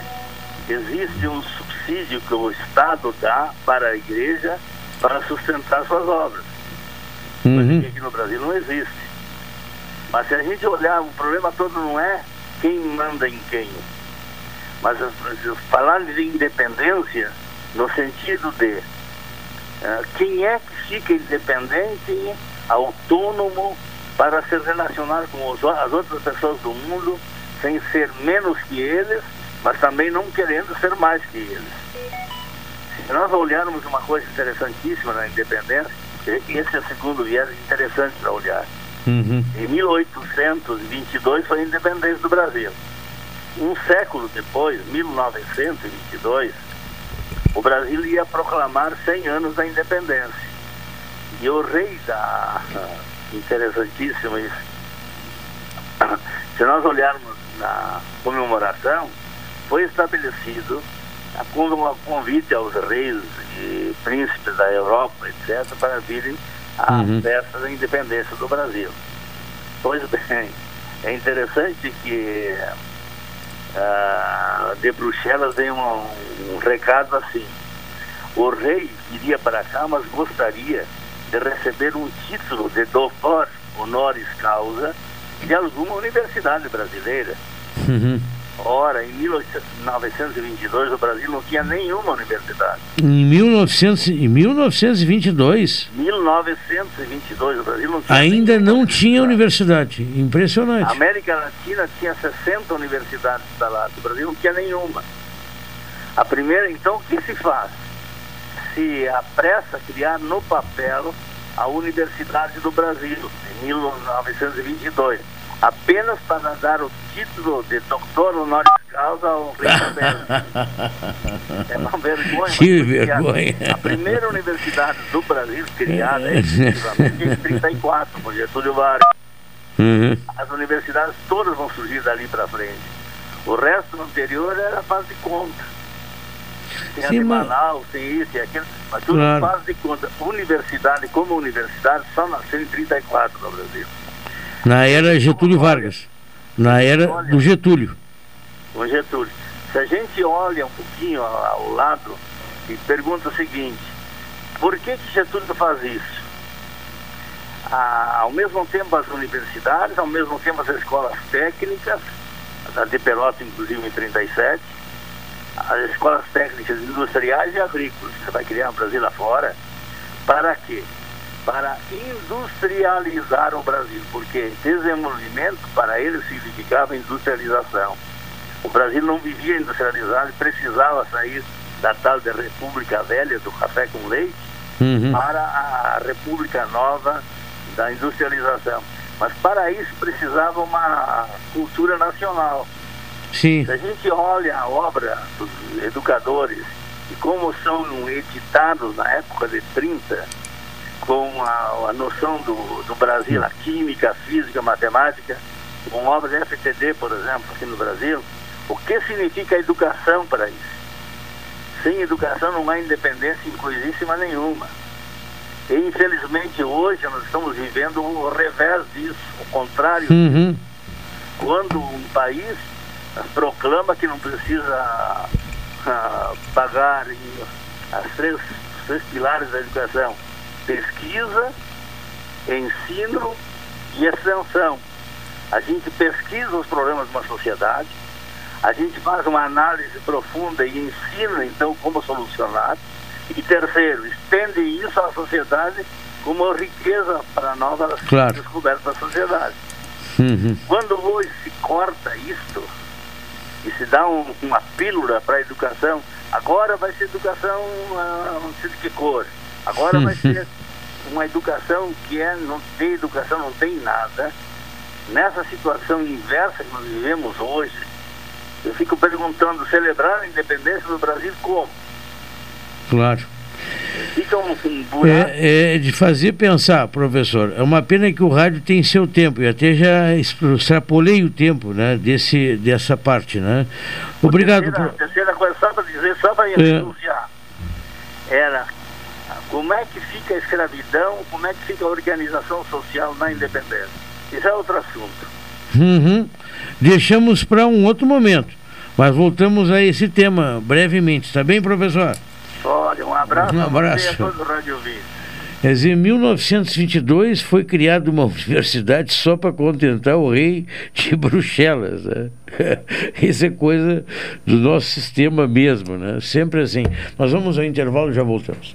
existe um subsídio que o Estado dá para a igreja para sustentar suas obras. Uhum. aqui no Brasil não existe. Mas se a gente olhar, o problema todo não é quem manda em quem. Mas falar de independência no sentido de uh, quem é que fica independente, autônomo, para se relacionar com os, as outras pessoas do mundo sem ser menos que eles, mas também não querendo ser mais que eles. Se nós olharmos uma coisa interessantíssima na independência, esse é o segundo viés interessante para olhar. Uhum. Em 1822 foi a independência do Brasil. Um século depois, 1922, o Brasil ia proclamar 100 anos da independência. E o rei da. Interessantíssimo isso. Se nós olharmos na comemoração, foi estabelecido a convite aos reis e príncipes da Europa, etc., para virem à Uhum. festa da independência do Brasil. Pois bem, é interessante que ah, de Bruxelas vem um, um recado assim. O rei iria para cá, mas gostaria de receber um título de doutor honoris causa de alguma universidade brasileira. Uhum. Ora, em 1922 o Brasil não tinha nenhuma universidade. Em, 1900, em 1922, 1922 o Brasil não tinha ainda não tinha universidade. A Impressionante. América Latina tinha 60 universidades instaladas, o Brasil não tinha nenhuma. A primeira, então, o que se faz? Se apressa a criar no papel a Universidade do Brasil, em 1922, apenas para dar o título de doutor honoris causa ao Roberto. É uma vergonha. Que porque a- vergonha. A, primeira universidade do Brasil criada efetivamente em 34, por Getúlio Vargas. Uhum. As universidades todas vão surgir dali para frente. O resto anterior era faz de conta. Tem a Sim, de mas- Manaus, tem isso e aquilo, mas tudo Claro. faz de conta. Universidade como universidade só nasceu em 34 no Brasil. Na era Getúlio Vargas. Na era do Getúlio. com Getúlio. Se a gente olha um pouquinho ao, lado e pergunta o seguinte, por que, que Getúlio faz isso? Ah, ao mesmo tempo as universidades, ao mesmo tempo as escolas técnicas, a de Pelotas inclusive em 37, as escolas técnicas industriais e agrícolas, que você vai criar no Brasil afora, para quê? Para industrializar o Brasil, porque desenvolvimento para ele significava industrialização. O Brasil não vivia industrializado e precisava sair da tal de República Velha, do café com leite, Uhum. para a República Nova da industrialização. Mas para isso precisava uma cultura nacional. Sim. Se a gente olha a obra dos educadores e como são editados na época de 30, com a, a noção do, do Brasil, a química, a física, a matemática, com obras de FTD, por exemplo, aqui no Brasil, o que significa educação para isso? Sem educação não há independência em coisíssima nenhuma. E infelizmente hoje nós estamos vivendo o revés disso, o contrário Uhum. quando um país proclama que não precisa ah, pagar em- as três, os três pilares da educação, pesquisa, ensino e extensão. A gente pesquisa os problemas de uma sociedade, a gente faz uma análise profunda e ensina então como solucionar. E terceiro, estende isso à sociedade como riqueza para novas Claro. descobertas da sociedade. Uhum. Quando hoje se corta isto e se dá um- uma pílula para a educação, agora vai ser educação ah, não sei de que cor. Agora vai ser uma educação que é, não tem educação, não tem nada. Nessa situação inversa que nós vivemos hoje, eu fico perguntando, celebrar a independência do Brasil como? Claro. Um. É, é de fazer pensar, professor. É uma pena que o rádio tem seu tempo. E até já extra- extrapolei o tempo né, desse, dessa parte. Né? Obrigado. terceira, pro- terceira coisa, só para dizer, só para É. denunciar, era como é que fica a escravidão, como é que fica a organização social na independência. Isso é outro assunto. Uhum. Deixamos para um outro momento. Mas voltamos a esse tema brevemente. Está bem, professor? Olha, um abraço, Um abraço. a todo o Rádio Ouvinte. Quer dizer, em 1922 foi criada uma universidade só para contentar o rei de Bruxelas. Né? Isso é coisa do nosso sistema mesmo, né? Sempre assim. Nós vamos ao intervalo e já voltamos.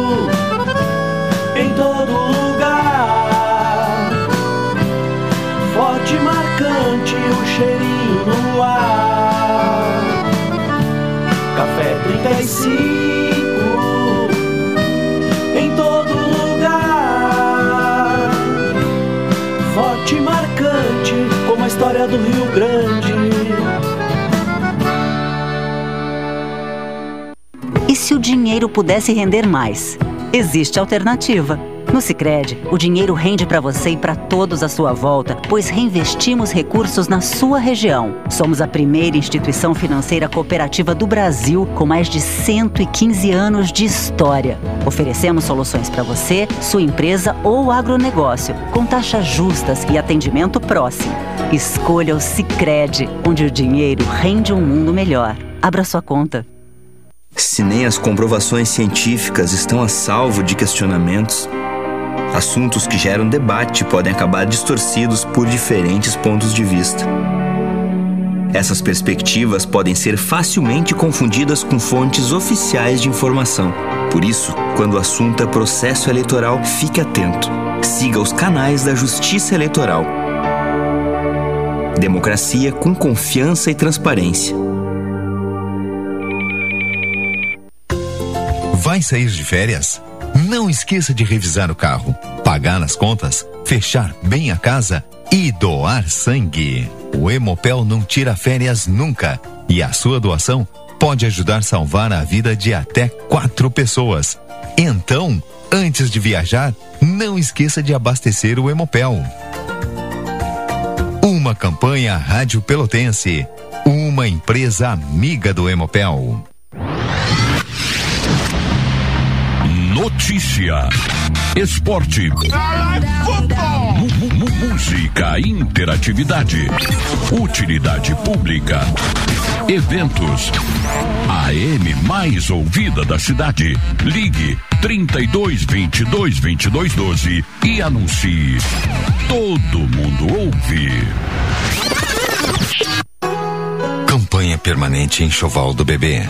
Café 35 em todo lugar. Forte e marcante como a história do Rio Grande. E se o dinheiro pudesse render mais? Existe alternativa. No Sicredi, o dinheiro rende para você e para todos à sua volta, pois reinvestimos recursos na sua região. Somos a primeira instituição financeira cooperativa do Brasil com mais de 115 anos de história. Oferecemos soluções para você, sua empresa ou agronegócio, com taxas justas e atendimento próximo. Escolha o Sicredi, onde o dinheiro rende um mundo melhor. Abra sua conta. Se nem as comprovações científicas estão a salvo de questionamentos, assuntos que geram debate podem acabar distorcidos por diferentes pontos de vista. Essas perspectivas podem ser facilmente confundidas com fontes oficiais de informação. Por isso, quando o assunto é processo eleitoral, fique atento. Siga os canais da Justiça Eleitoral. Democracia com confiança e transparência. Vai sair de férias? Não esqueça de revisar o carro, pagar as contas, fechar bem a casa e doar sangue. O Hemopel não tira férias nunca e a sua doação pode ajudar a salvar a vida de até quatro pessoas. Então, antes de viajar, não esqueça de abastecer o Hemopel. Uma campanha Rádio Pelotense, uma empresa amiga do Hemopel. Notícia. Esporte. Música, interatividade. Utilidade pública. Eventos. A M mais ouvida da cidade. Ligue 32 22 22 12 e anuncie. Todo mundo ouve. Campanha permanente enxoval do bebê.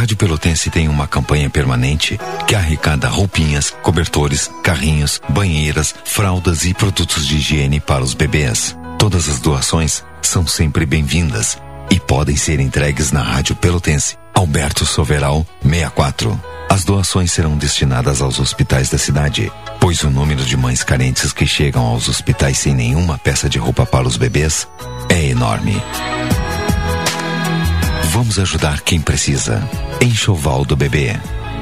Rádio Pelotense tem uma campanha permanente que arrecada roupinhas, cobertores, carrinhos, banheiras, fraldas e produtos de higiene para os bebês. Todas as doações são sempre bem-vindas e podem ser entregues na Rádio Pelotense. Alberto Soveral, 64. As doações serão destinadas aos hospitais da cidade, pois o número de mães carentes que chegam aos hospitais sem nenhuma peça de roupa para os bebês é enorme. Vamos ajudar quem precisa. Enxoval do Bebê.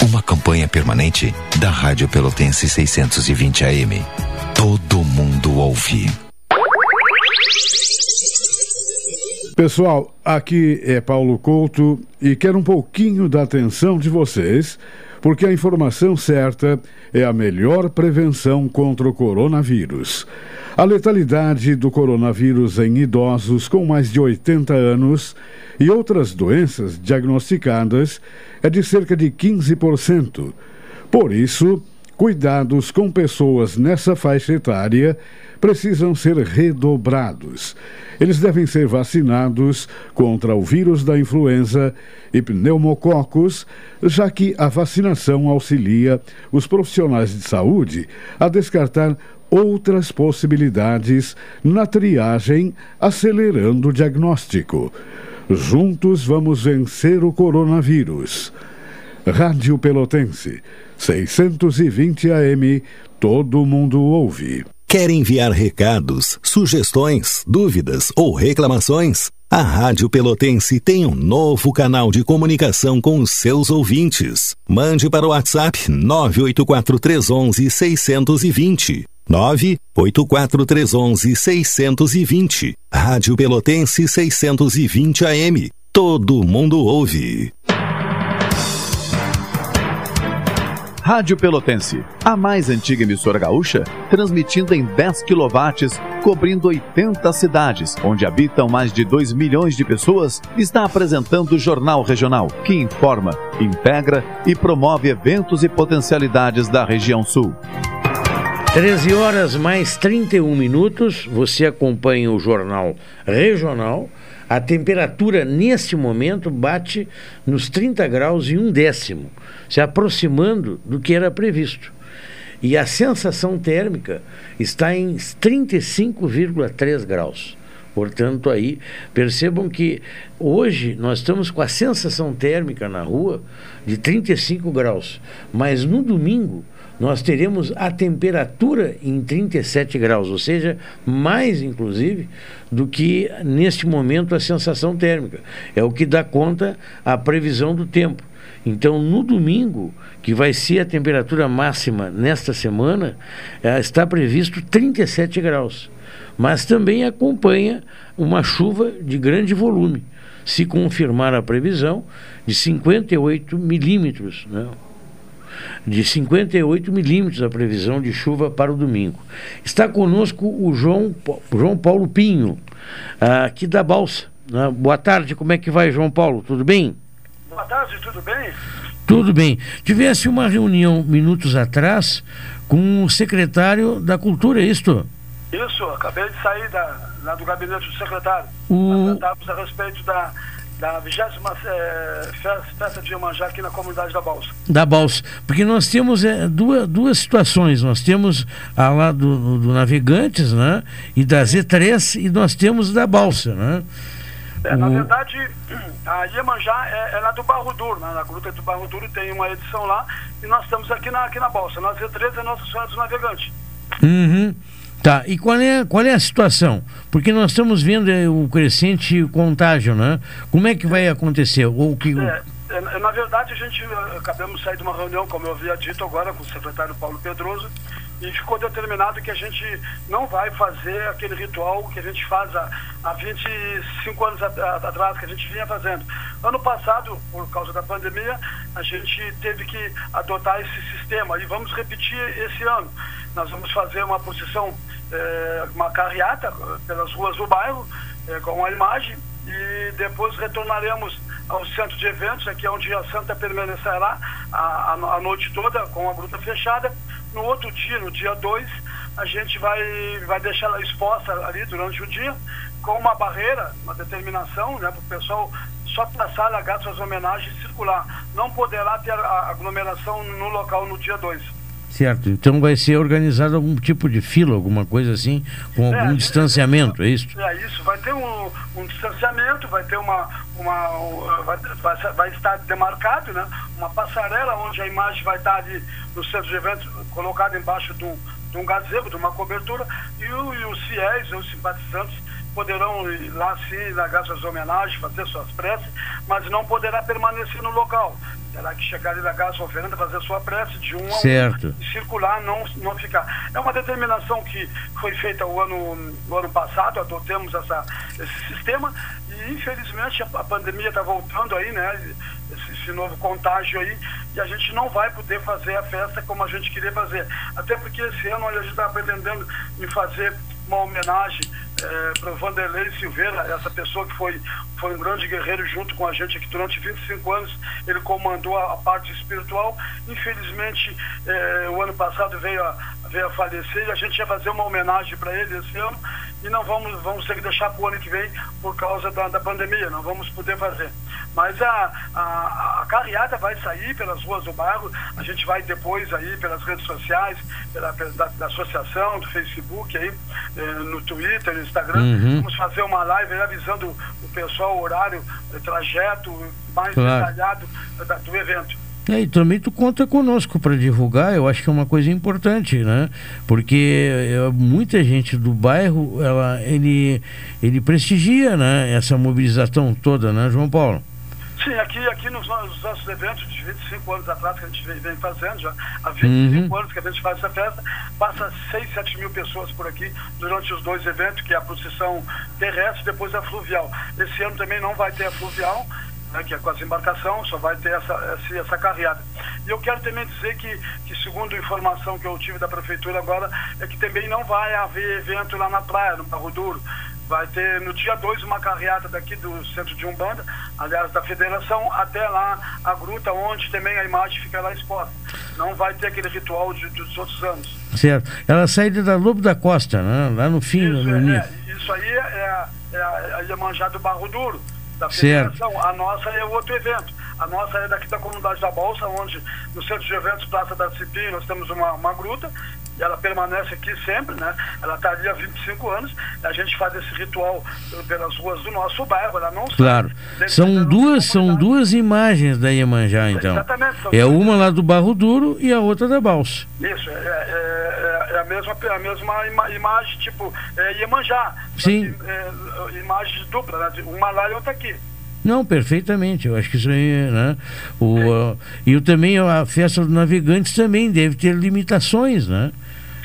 Uma campanha permanente da Rádio Pelotense 620 AM. Todo mundo ouve. Pessoal, aqui é Paulo Couto e quero um pouquinho da atenção de vocês, porque a informação certa é a melhor prevenção contra o coronavírus. A letalidade do coronavírus em idosos com mais de 80 anos e outras doenças diagnosticadas é de cerca de 15%. Por isso, cuidados com pessoas nessa faixa etária precisam ser redobrados. Eles devem ser vacinados contra o vírus da influenza e pneumococos, já que a vacinação auxilia os profissionais de saúde a descartar outras possibilidades na triagem, acelerando o diagnóstico. Juntos vamos vencer o coronavírus. Rádio Pelotense, 620 AM, todo mundo ouve. Quer enviar recados, sugestões, dúvidas ou reclamações? A Rádio Pelotense tem um novo canal de comunicação com os seus ouvintes. Mande para o WhatsApp 98431 620. 98431 620. Rádio Pelotense 620 AM. Todo mundo ouve. Rádio Pelotense, a mais antiga emissora gaúcha, transmitindo em 10 kW, cobrindo 80 cidades, onde habitam mais de 2 milhões de pessoas, está apresentando o Jornal Regional, que informa, integra e promove eventos e potencialidades da região sul. 13 horas mais 31 minutos, você acompanha o Jornal Regional. A temperatura neste momento bate nos 30 graus e um décimo, se aproximando do que era previsto. E a sensação térmica está em 35,3 graus. Portanto, aí percebam que hoje nós estamos com a sensação térmica na rua de 35 graus, mas no domingo nós teremos a temperatura em 37 graus, ou seja, mais inclusive do que neste momento a sensação térmica. É o que dá conta a previsão do tempo. Então, no domingo, que vai ser a temperatura máxima nesta semana, eh, está previsto 37 graus. Mas também acompanha uma chuva de grande volume, se confirmar a previsão, de 58 milímetros. Né? De 58 milímetros a previsão de chuva para o domingo. Está conosco o João, João Paulo Pinho, aqui da Balsa. Né? Boa tarde, como é que vai, João Paulo? Tudo bem? Boa tarde, tudo bem? Tudo bem. Tivesse uma reunião minutos atrás com o secretário da Cultura, é isto? Isso, acabei de sair da, lá do gabinete do secretário. O... Tratávamos a respeito da, da 20 é, festa, festa de Iemanjá aqui na comunidade da Balsa. Da Balsa. Porque nós temos é, duas, duas situações. Nós temos a lá do, do Navegantes, né? E da Z3 e nós temos da Balsa, né? É, na verdade, a Iemanjá é, é lá do Barro Duro, né? na Gruta do Barro Duro tem uma edição lá e nós estamos aqui na, aqui na Balsa. Na Z3 é Nossa Senhora dos Navegantes. Uhum. Tá, e qual é, qual é a situação? Porque nós estamos vendo é, o crescente contágio, né? Como é que vai acontecer? Ou que... É, é, na verdade, a gente eh, acabamos de sair de uma reunião, como eu havia dito agora, com o secretário Paulo Pedroso, e ficou determinado que a gente não vai fazer aquele ritual que a gente faz há, há 25 anos atrás, que a gente vinha fazendo. Ano passado, por causa da pandemia, a gente teve que adotar esse sistema e vamos repetir esse ano. Nós vamos fazer uma procissão, é, uma carreata pelas ruas do bairro, é, com a imagem, e depois retornaremos ao centro de eventos, aqui é onde a Santa permanecerá a, a, a noite toda com a gruta fechada no outro dia, no dia 2, a gente vai, vai deixar ela exposta ali durante o dia, com uma barreira, uma determinação, né, para o pessoal só passar, largar suas homenagens e circular. Não poderá ter aglomeração no local no dia 2. Certo, então vai ser organizado algum tipo de fila, alguma coisa assim, com algum é, distanciamento, é isso? É isso, vai ter um, um distanciamento, vai ter uma, uma vai, vai, vai, estar demarcado, né? Uma passarela onde a imagem vai estar ali no centro de eventos, colocada embaixo de um, de um gazebo, de uma cobertura, e, o, e os fiéis, os simpatizantes, poderão ir lá sim largar suas homenagens, fazer suas preces, mas não poderá permanecer no local terá que chegar ali na casa oferenda, fazer sua prece de um certo. a um, circular, não, não ficar. É uma determinação que foi feita o ano, o ano passado, adotamos essa, esse sistema e infelizmente a, a pandemia está voltando aí, né? Esse, esse, novo contágio aí, e a gente não vai poder fazer a festa como a gente queria fazer. Até porque esse ano a gente está pretendendo em fazer uma homenagem é, para o Vanderlei Silveira, essa pessoa que foi, foi um grande guerreiro junto com a gente aqui durante 25 anos, ele comandou a, a parte espiritual. Infelizmente, é, o ano passado veio a, veio a falecer e a gente ia fazer uma homenagem para ele esse ano e não vamos, vamos ter que deixar para o ano que vem por causa da, da pandemia, não vamos poder fazer. Mas a, a, a carreata vai sair pelas ruas do bairro, a gente vai depois aí pelas redes sociais, pela, pela da, da, associação, do Facebook aí, eh, no Twitter, no Instagram, uhum. vamos fazer uma live aí, avisando o pessoal o horário, o trajeto mais claro. detalhado da, do evento. É, e também tu conta conosco para divulgar, eu acho que é uma coisa importante, né? Porque é, muita gente do bairro, ela, ele, ele prestigia né? essa mobilização toda, né, João Paulo? Sim, aqui, aqui nos, nos, nossos eventos de 25 anos atrás que a gente vem, vem fazendo, já há 25 uhum. anos que a gente faz essa festa, passa 6, 7 mil pessoas por aqui durante os dois eventos, que é a procissão terrestre e depois a fluvial. Esse ano também não vai ter a fluvial, né, que é com as embarcações, só vai ter essa, essa, essa carreada. E eu quero também dizer que, que, segundo a informação que eu tive da prefeitura agora, é que também não vai haver evento lá na praia, no Barro Duro. Vai ter no dia 2 uma carreata daqui do centro de Umbanda, aliás, da federação, até lá a gruta, onde também a imagem fica lá exposta. Não vai ter aquele ritual de, dos outros anos. Certo. Ela saída da Lobo da Costa, né? lá no fim. Isso, no é, é, isso aí é, é, é a Iemanjá do Barro Duro da federação. Certo. A nossa é outro evento. A nossa é daqui da comunidade da Bolsa, onde no centro de eventos Praça da Cipim nós temos uma, uma gruta ela permanece aqui sempre, né? Ela está ali há 25 anos, a gente faz esse ritual pelas ruas do nosso bairro, ela não Claro. São duas, são duas imagens da Iemanjá, então. Exatamente, É uma lá do Barro Duro e a outra da Balsa. Isso, é, é- é a mesma, a mesma ima- imagem, tipo, é Iemanjá. Sim. É, imagem dupla, né? Uma lá e outra aqui. Não, perfeitamente. Eu acho que isso aí, né? O, ah, e também, a festa dos navegantes também deve ter limitações, né?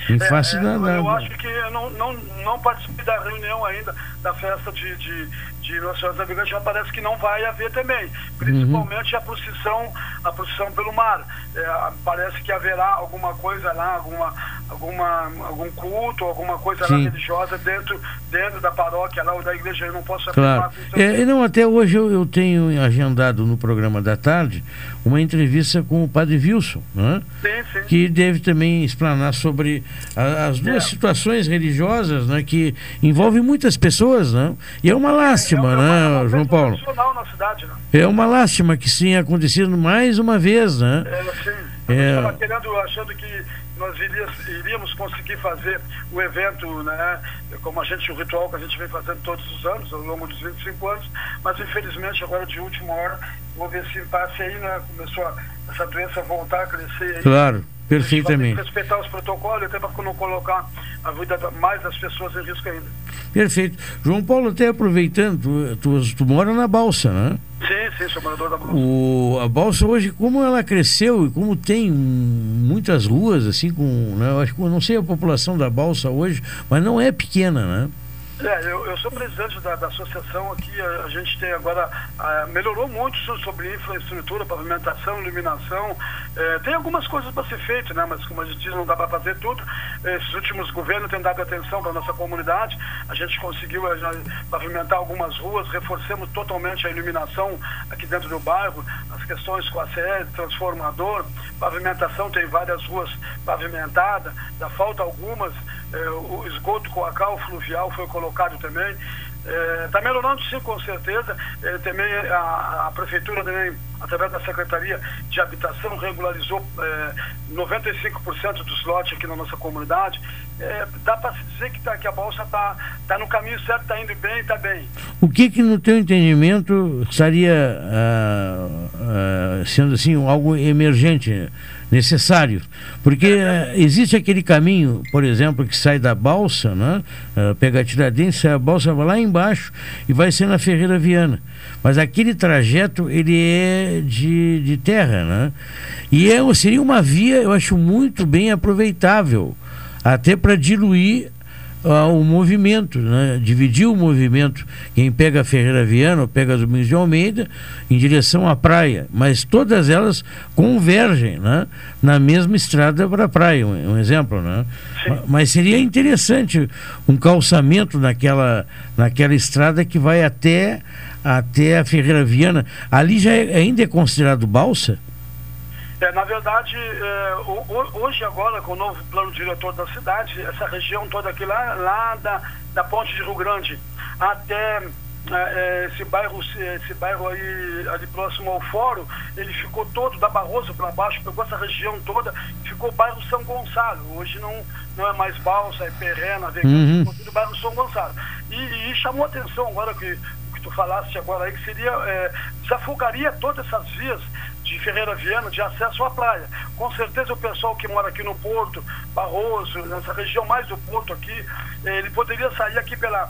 Em face É, da, eu, da- eu acho que eu não, não, não participei da reunião ainda da festa de, de, de Nossa Senhora Navegantes, já parece que não vai haver também. Principalmente a procissão, a procissão pelo mar. É, parece que haverá alguma coisa lá, alguma, alguma, algum culto, alguma coisa lá Sim. religiosa dentro, dentro da paróquia lá ou da igreja. Eu não posso Claro. afirmar. É, não, até hoje eu, eu tenho agendado no programa da tarde uma entrevista com o padre Wilson, né? Sim, sim. que deve também explanar sobre a- as duas situações religiosas né, que envolvem muitas pessoas. Né? E é uma lástima, né, João Paulo? Cidade, né? É uma lástima que tenha acontecido mais uma vez. Né? É, sim. É. Querendo, achando que nós iríamos, iríamos conseguir fazer o evento, né? Como a gente, o ritual que a gente vem fazendo todos os anos, ao longo dos 25 anos, mas infelizmente agora de última hora, houve esse impasse aí, né? Começou a, essa doença voltar a crescer aí. Claro, Perfeitamente. que respeitar os protocolos, até para não colocar a vida da- mais das pessoas em risco ainda. Perfeito. João Paulo, até aproveitando, tu, tu, tu mora na Balsa, né? Sim, sim, sou morador da Bolsa. O, a Balsa hoje, como ela cresceu e como tem muitas ruas, assim, com. Né, acho que eu não sei a população da Balsa hoje, mas não é pequena, né? É, eu, eu sou presidente da, da associação aqui, a, a gente tem agora, ah, melhorou muito so- sobre infraestrutura, pavimentação, iluminação, É, tem algumas coisas para ser feito, né, mas como a gente diz, não dá para fazer tudo. Esses últimos governos têm dado atenção para a nossa comunidade, a gente conseguiu já pavimentar algumas ruas, reforçamos totalmente a iluminação aqui dentro do bairro, as questões com a CE, transformador, pavimentação, tem várias ruas pavimentadas, dá falta algumas, eh, o esgoto coacal fluvial foi colocado também. Está melhorando sim, com certeza. Eh, também a, a prefeitura também, através da Secretaria de Habitação, regularizou eh, 95% dos lotes aqui na nossa comunidade. Eh, dá para se dizer que, tá, que a Bolsa está tá no caminho certo, está indo bem, está bem. O que que no teu entendimento estaria ah, ah, sendo assim algo emergente, necessário? Porque eh, existe aquele caminho, por exemplo, que sai da balsa, né? Ah, pega a Tiradentes, sai a balsa, vai lá embaixo e vai ser na Ferreira Viana. Mas aquele trajeto ele é de, de terra, né? E é, seria uma via, eu acho, muito bem aproveitável, até para diluir ah, o movimento, né? dividir o movimento. Quem pega a Ferreira Viana ou pega as Domingos de Almeida em direção à praia, mas todas elas convergem né? na mesma estrada para a praia, um, um exemplo. Né? Ma- Mas seria interessante um calçamento naquela, naquela estrada que vai até, até a Ferreira Viana. Ali já é- ainda é considerado balsa? É, na verdade, é, hoje agora, com o novo plano diretor da cidade, essa região toda aqui lá, lá da, da ponte de Rio Grande até é, é, esse bairro, esse bairro aí ali próximo ao fórum, ele ficou todo da Barroso para baixo, pegou essa região toda, ficou o bairro São Gonçalo. Hoje não, não é mais Balsa, é Perrena, Navegante, Uhum. ficou tudo bairro São Gonçalo. E, e chamou atenção agora que tu falaste agora aí, que seria, é, desafogaria todas essas vias de Ferreira Viana de acesso à praia. Com certeza o pessoal que mora aqui no Porto, Barroso, nessa região mais do Porto aqui, ele poderia sair aqui pela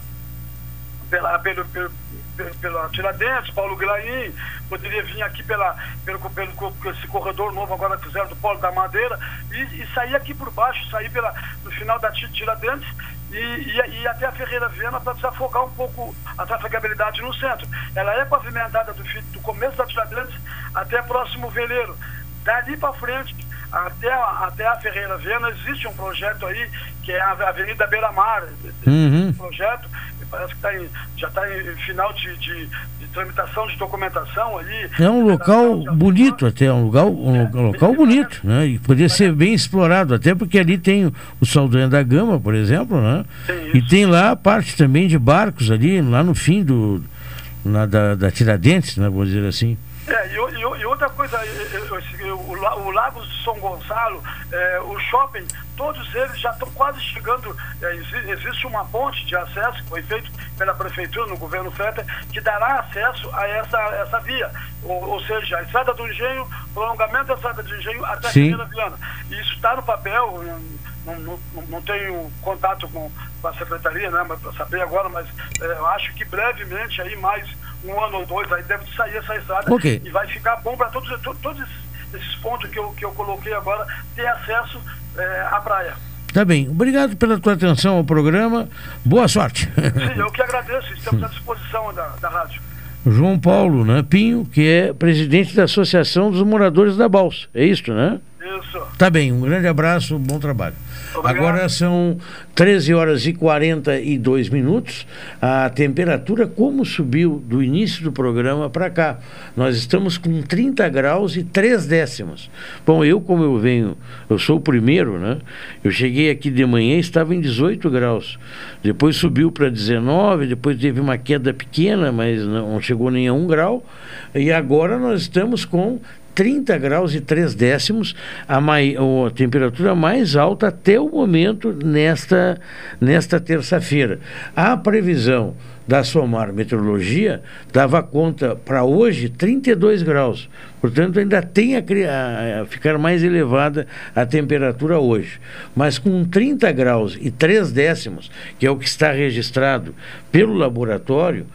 pela, pelo, pelo, pela Tiradentes, Paulo Glaim, poderia vir aqui pela, pelo, pelo, esse corredor novo agora que fizeram do Polo da Madeira e, e sair aqui por baixo, sair pela, no final da Ti- Tiradentes e, e, e até a Ferreira Viana para desafogar um pouco a trafegabilidade no centro. Ela é pavimentada do, do começo da Tiradentes até próximo veleiro. Dali para frente, até a, até a Ferreira Viana, existe um projeto aí, que é a Avenida Beira Mar. Uhum. projeto, e parece que tá em- já está em final de, de- de tramitação de documentação ali. É um local bonito até, um lugar, um lo- local bonito, né? E poderia ser bem explorado, até porque ali tem o, o Saldanha da Gama, por exemplo, né? E tem lá a parte também de barcos ali, lá no fim do na, da, da Tiradentes, né? Vou dizer assim. É, e, e outra coisa, o, La- o Lagos de São Gonçalo, é, o shopping, todos eles já estão quase chegando. é, exi- existe uma ponte de acesso que foi feita pela prefeitura no governo Feta, que dará acesso a essa, essa via. Ou, ou seja, a estrada do engenho, prolongamento da estrada do engenho até a Sim. Ribeira Viana. E isso está no papel. Não, não, não- tenho contato com, com a secretaria, né, para saber agora, mas é, eu acho que brevemente, aí mais um ano ou dois, aí deve sair essa estrada Ok. e vai ficar bom para todos, to- todos esses, esses pontos que eu, que eu coloquei agora ter acesso é, à praia. Tá bem. Obrigado pela tua atenção ao programa. Boa sorte. Sim, eu que agradeço, estamos à disposição da, da rádio. João Paulo né, Pinho, que é presidente da Associação dos Moradores da Balsa. É isso, né? Isso. Tá bem, um grande abraço, bom trabalho. Agora são 13 horas e 42 minutos. A temperatura, como subiu do início do programa para cá? Nós estamos com 30 graus e 3 décimos. Bom, eu, como eu venho, eu sou o primeiro, né? Eu cheguei aqui de manhã e estava em 18 graus. Depois subiu para 19, depois teve uma queda pequena, mas não chegou nem a 1 grau. E agora nós estamos com 30 graus e 3 décimos, a, mai, a temperatura mais alta até o momento nesta, nesta terça-feira. A previsão da Somar Meteorologia dava conta para hoje 32 graus. Portanto, ainda tem a, cri- a- a ficar mais elevada a temperatura hoje. Mas com 30 graus e 3 décimos, que é o que está registrado pelo laboratório,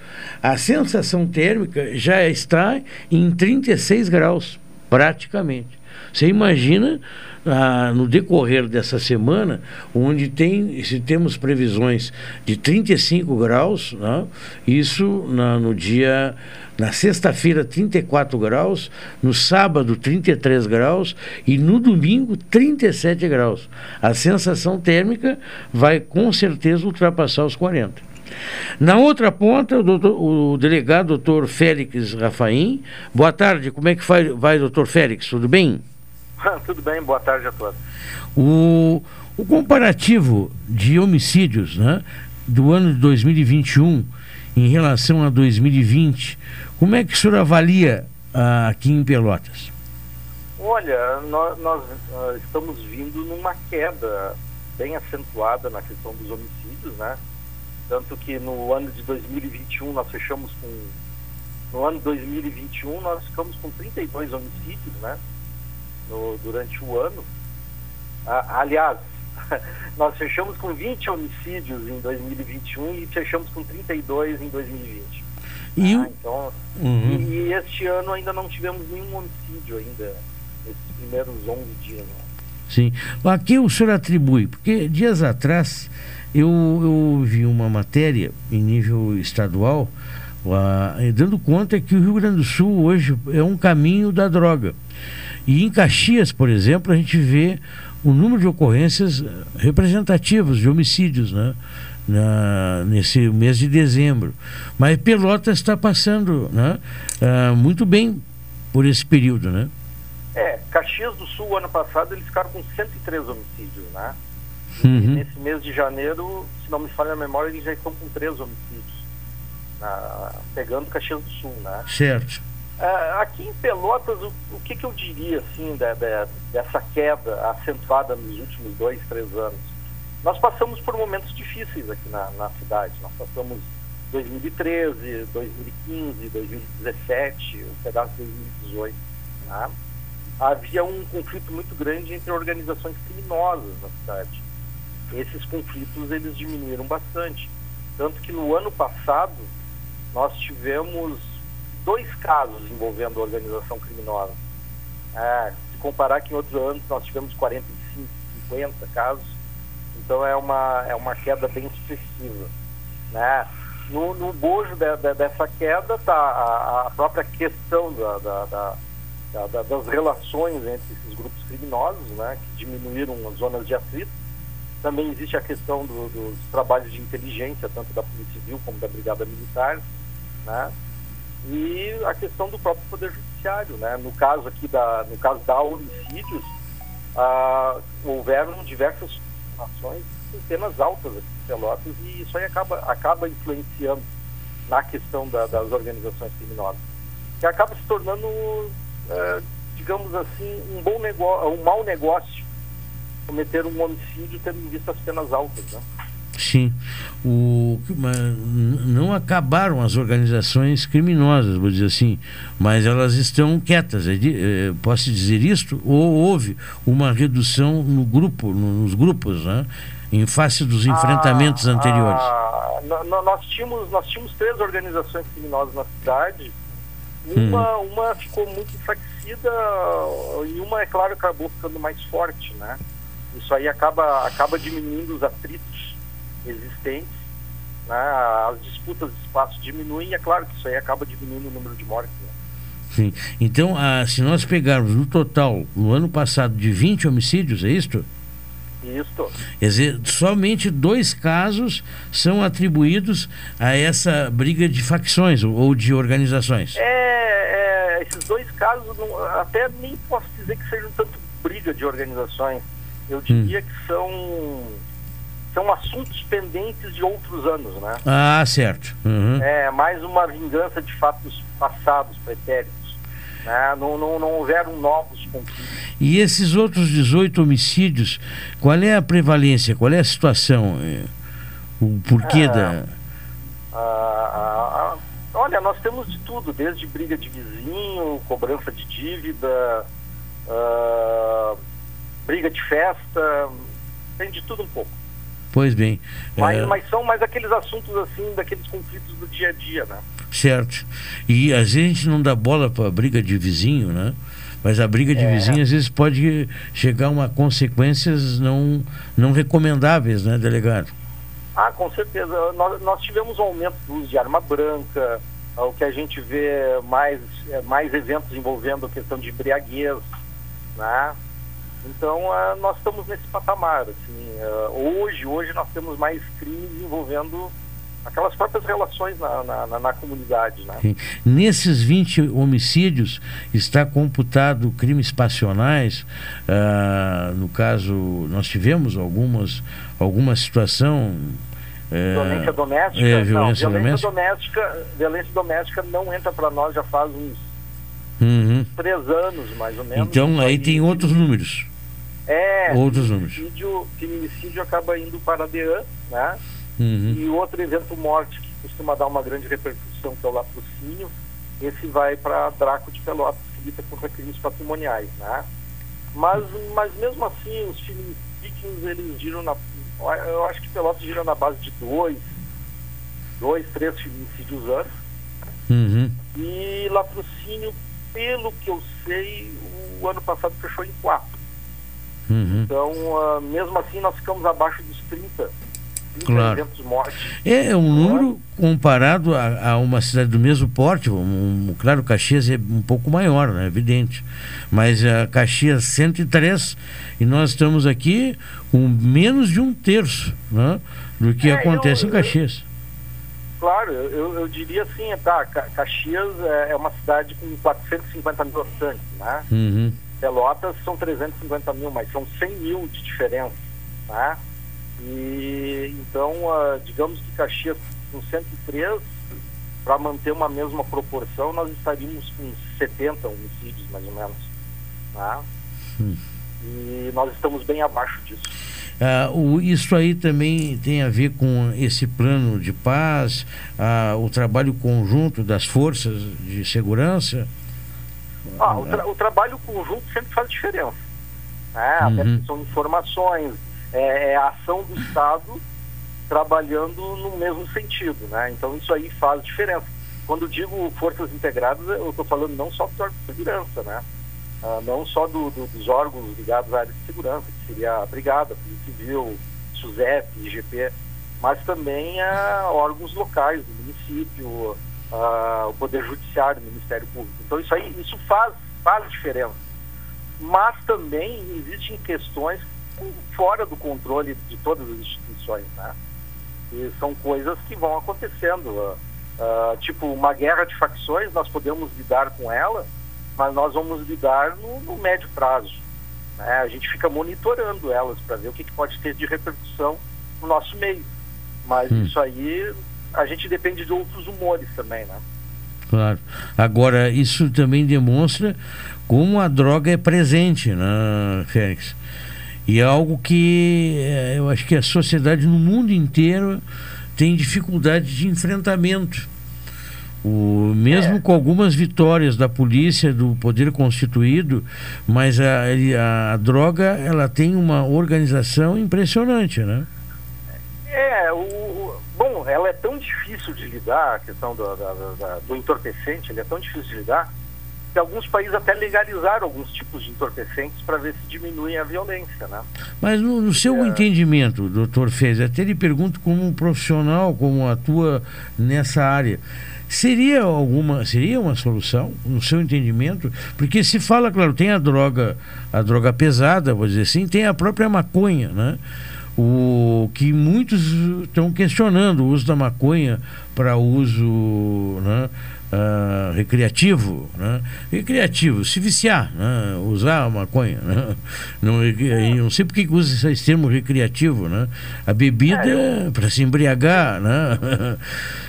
a sensação térmica já está em 36 graus, praticamente. Você imagina ah, no decorrer dessa semana, onde tem, se temos previsões de 35 graus, né, isso na- no dia, na sexta-feira 34 graus, no sábado 33 graus e no domingo 37 graus. A sensação térmica vai com certeza ultrapassar os 40. Na outra ponta, o, doutor- o delegado doutor Félix Rafaim. Boa tarde, como é que vai, vai doutor Félix? Tudo bem? Tudo bem, boa tarde a todos. O, o comparativo de homicídios né, do ano de 2021 em relação a 2020, como é que o senhor avalia ah, aqui em Pelotas? Olha, nós, nós, ah, estamos vindo numa queda bem acentuada na questão dos homicídios, né? Tanto que no ano de 2021 nós fechamos com. No ano de 2021 nós ficamos com 32 homicídios, né? No, durante o ano. Ah, aliás, nós fechamos com 20 homicídios em 2021 e fechamos com 32 em 2020. E Ah, então, Uhum. e, e este ano ainda não tivemos nenhum homicídio ainda, nesses primeiros 11 dias. Né? Sim. A que o senhor atribui? Porque dias atrás eu, eu vi uma matéria em nível estadual ah, dando conta que o Rio Grande do Sul hoje é um caminho da droga. E em Caxias, por exemplo, a gente vê o número de ocorrências eh, representativas de homicídios né? Na, nesse mês de dezembro. Mas Pelotas está passando né? ah, muito bem por esse período, né? É, Caxias do Sul, ano passado, eles ficaram com 103 homicídios, né? Uhum. Nesse mês de janeiro, se não me falha a memória, eles já estão com três homicídios, na- pegando Caxias do Sul, né? Certo. Ah, aqui em Pelotas, o, o que, que eu diria, assim, da- da- dessa queda acentuada nos últimos dois, três anos? Nós passamos por momentos difíceis aqui na, na cidade. Nós passamos 2013, 2015, 2017, um pedaço de 2018. Tá? Havia um conflito muito grande entre organizações criminosas na cidade. Esses conflitos eles diminuíram bastante. Tanto que no ano passado nós tivemos dois casos envolvendo organização criminosa. É, se comparar que em outros anos nós tivemos 45, 50 casos, então é uma, é uma queda bem expressiva. Né? No, no bojo de- de- dessa queda está a, a própria questão da- da- da- das relações entre esses grupos criminosos, né? que diminuíram as zonas de atrito. Também existe a questão do- dos trabalhos de inteligência, tanto da Polícia Civil como da Brigada Militar. Né? e a questão do próprio poder judiciário, né? No caso aqui da, no caso da homicídios, ah, houveram diversas ações penas altas aqui em Pelotas e isso aí acaba acaba influenciando na questão da- das organizações criminosas. que acaba se tornando, eh, digamos assim, um bom negócio, um mau negócio cometer um homicídio tendo em vista as penas altas, né? Sim. O, não acabaram as organizações criminosas, vou dizer assim, mas elas estão quietas. é eh, posso dizer isto? Ou houve uma redução no grupo, no- nos grupos, né? em face dos enfrentamentos anteriores? Ah, no- no- nós, tínhamos, nós tínhamos três organizações criminosas na cidade. Uma, uma ficou muito enfraquecida e uma, é claro, acabou ficando mais forte, né? Isso aí acaba, acaba diminuindo os atritos existentes, né? as disputas de espaço diminuem e é claro que isso aí acaba diminuindo o número de mortes. Né? Sim. Então, ah, se nós pegarmos no total, no ano passado, de 20 homicídios, é isto? Isso. Quer dizer, somente dois casos são atribuídos a essa briga de facções ou- de organizações. É, é, esses dois casos, até nem posso dizer que sejam tanto briga de organizações. Eu diria que são, são assuntos pendentes de outros anos, né? Ah, certo. Uhum. É mais uma vingança de fatos passados, pretéritos. Né? Não, não, não houveram novos conflitos. E esses outros 18 homicídios, qual é a prevalência? Qual é a situação? Eh, O porquê É. da. Ah, ah, ah, olha, nós temos de tudo, desde briga de vizinho, cobrança de dívida, briga de festa, tem de tudo um pouco. Pois bem. Mas, eh, mas são mais aqueles assuntos assim, daqueles conflitos do dia a dia, né? Certo. E às vezes a gente não dá bola para a briga de vizinho, né? Mas a briga de É. vizinho às vezes pode chegar a uma consequências não, não recomendáveis, né, delegado? Ah, com certeza. Nós, nós tivemos um aumento do uso de arma branca, ah, o que a gente vê mais, é, mais eventos envolvendo a questão de embriaguez, né? Então, ah, nós estamos nesse patamar, assim. ah, hoje, hoje nós temos mais crimes envolvendo aquelas próprias relações na, na, na- na comunidade, né? Nesses 20 homicídios está computado crimes passionais. ah, no caso, nós tivemos algumas, alguma situação. eh, Violência doméstica? É, não, violência violência doméstica. doméstica, violência doméstica não entra para nós já faz uns Uhum. três anos, mais ou menos. Então aí tem outros números. É, Outros números. feminicídio, feminicídio acaba indo para a DEAN, né? Uhum. E outro evento morte que costuma dar uma grande repercussão, que é o latrocínio, esse vai para Draco de Pelotas, que luta contra crimes patrimoniais, né? Mas, mas mesmo assim, os feminicídios, eles giram na... Eu acho que Pelotas gira na base de dois, dois, três feminicídios anos. Uhum. E latrocínio, pelo que eu sei, o ano passado fechou em quatro. Uhum. Então, ah, mesmo assim, nós ficamos abaixo dos 30, 30 Claro. mortes. É um número comparado a, a uma cidade do mesmo porte. Um, claro, Caxias é um pouco maior, né? evidente. Mas a Caxias 103 e nós estamos aqui com menos de um terço né? do que É, acontece eu- em Caxias. Claro, eu, eu- diria assim, tá, Ca- Caxias é é uma cidade com 450 mil habitantes, né? Uhum. Pelotas são 350 mil, mas são 100 mil de diferença, né? E então, ah, digamos que Caxias com 103, para manter uma mesma proporção, nós estaríamos com 70 homicídios, mais ou menos, né? Hum. E nós estamos bem abaixo disso. Ah, o, isso aí também tem a ver com esse plano de paz, ah, o trabalho conjunto das forças de segurança. Ah, o, tra- o trabalho conjunto sempre faz diferença. Né? Uhum. são informações, é, é a ação do Estado trabalhando no mesmo sentido. Né? Então isso aí faz diferença. Quando digo forças integradas, eu estou falando não só do de segurança, né? Ah, não só do- do- dos órgãos ligados à área de segurança, que seria a Brigada, a Polícia Civil, SUSEP, IGP, mas também a órgãos locais do município, o Poder Judiciário, o Ministério Público. Então isso aí, isso faz, faz diferença. Mas também existem questões fora do controle de todas as instituições, né? E são coisas que vão acontecendo. ah, tipo, uma guerra de facções, nós podemos lidar com ela, mas nós vamos lidar no, no médio prazo. né? A gente fica monitorando elas para ver o que, que pode ter de repercussão no nosso meio. Mas Hum. isso aí, a gente depende de outros humores também, né? Claro. Agora, isso também demonstra como a droga é presente, né, Félix? E é algo que eh, eu acho que a sociedade no mundo inteiro tem dificuldade de enfrentamento. O, mesmo É. com algumas vitórias da polícia, do poder constituído, mas a, ele- a, droga ela tem uma organização impressionante, né? É, o, bom, ela é tão difícil de lidar, a questão do, da- da- do entorpecente, ele é tão difícil de lidar, que alguns países até legalizaram alguns tipos de entorpecentes para ver se diminuem a violência, né? Mas no, no seu entendimento, doutor Fez, até lhe pergunto como um profissional, como atua nessa área, seria alguma, seria uma solução, no seu entendimento? Porque se fala, claro, tem a droga, a droga pesada, vou dizer assim, tem a própria maconha, né? O que muitos estão questionando o uso da maconha para uso né, ah, recreativo, né? recreativo, se viciar, né? usar a maconha, né? não, eu não sei porque que usa esse termo recreativo, né? a bebida para se embriagar, né?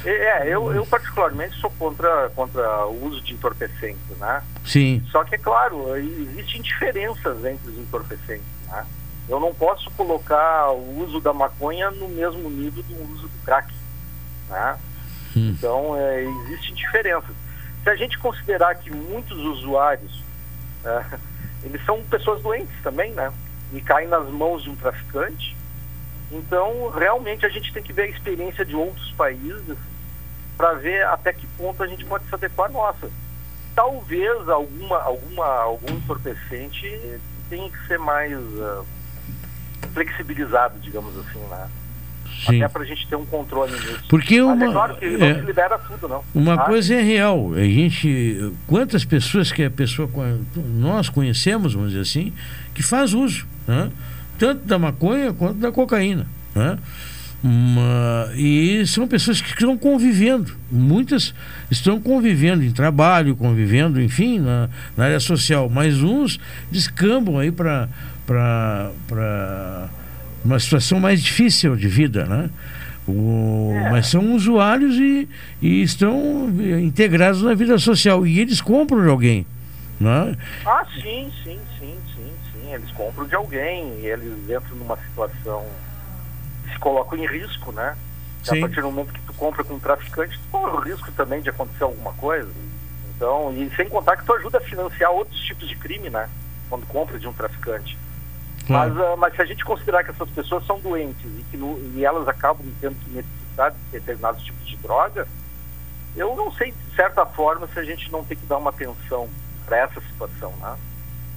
É, eu, eu particularmente sou contra, contra o uso de entorpecentes, né? sim, Só que, é claro, existem diferenças entre os entorpecentes, né? Eu não posso colocar o uso da maconha no mesmo nível do uso do crack, né? Então, é, existem diferenças. Se a gente considerar que muitos usuários, é, eles são pessoas doentes também, né? E caem nas mãos de um traficante, então, realmente, a gente tem que ver a experiência de outros países para ver até que ponto a gente pode se adequar à nossa. Talvez alguma, alguma, algum entorpecente tenha que ser mais ah, flexibilizado, digamos assim, né? Sim. Até para a gente ter um controle nisso. Porque Mas uma- é claro que é- não libera tudo, não. Uma tá? coisa é real, a gente, quantas pessoas que a pessoa nós conhecemos, vamos dizer assim, que faz uso, né? tanto da maconha quanto da cocaína, né? Uma- e são pessoas que estão convivendo, muitas estão convivendo em trabalho, convivendo, enfim, na, na área social, mas uns descambam aí para uma situação mais difícil de vida, né? O- Mas são usuários e, e estão integrados na vida social. E eles compram de alguém. Né? Ah, sim, sim, sim, sim, sim. Eles compram de alguém e eles entram numa situação se colocam em risco, né? A Sim. partir do momento que tu compra com um traficante, tu corre o risco também de acontecer alguma coisa. Então, e sem contar que tu ajuda a financiar outros tipos de crime, né? Quando compra de um traficante. Mas, ah, mas se a gente considerar que essas pessoas são doentes e que no- e elas acabam tendo que necessitar de determinados tipos de droga, eu não sei, de certa forma, se a gente não tem que dar uma atenção para essa situação, né?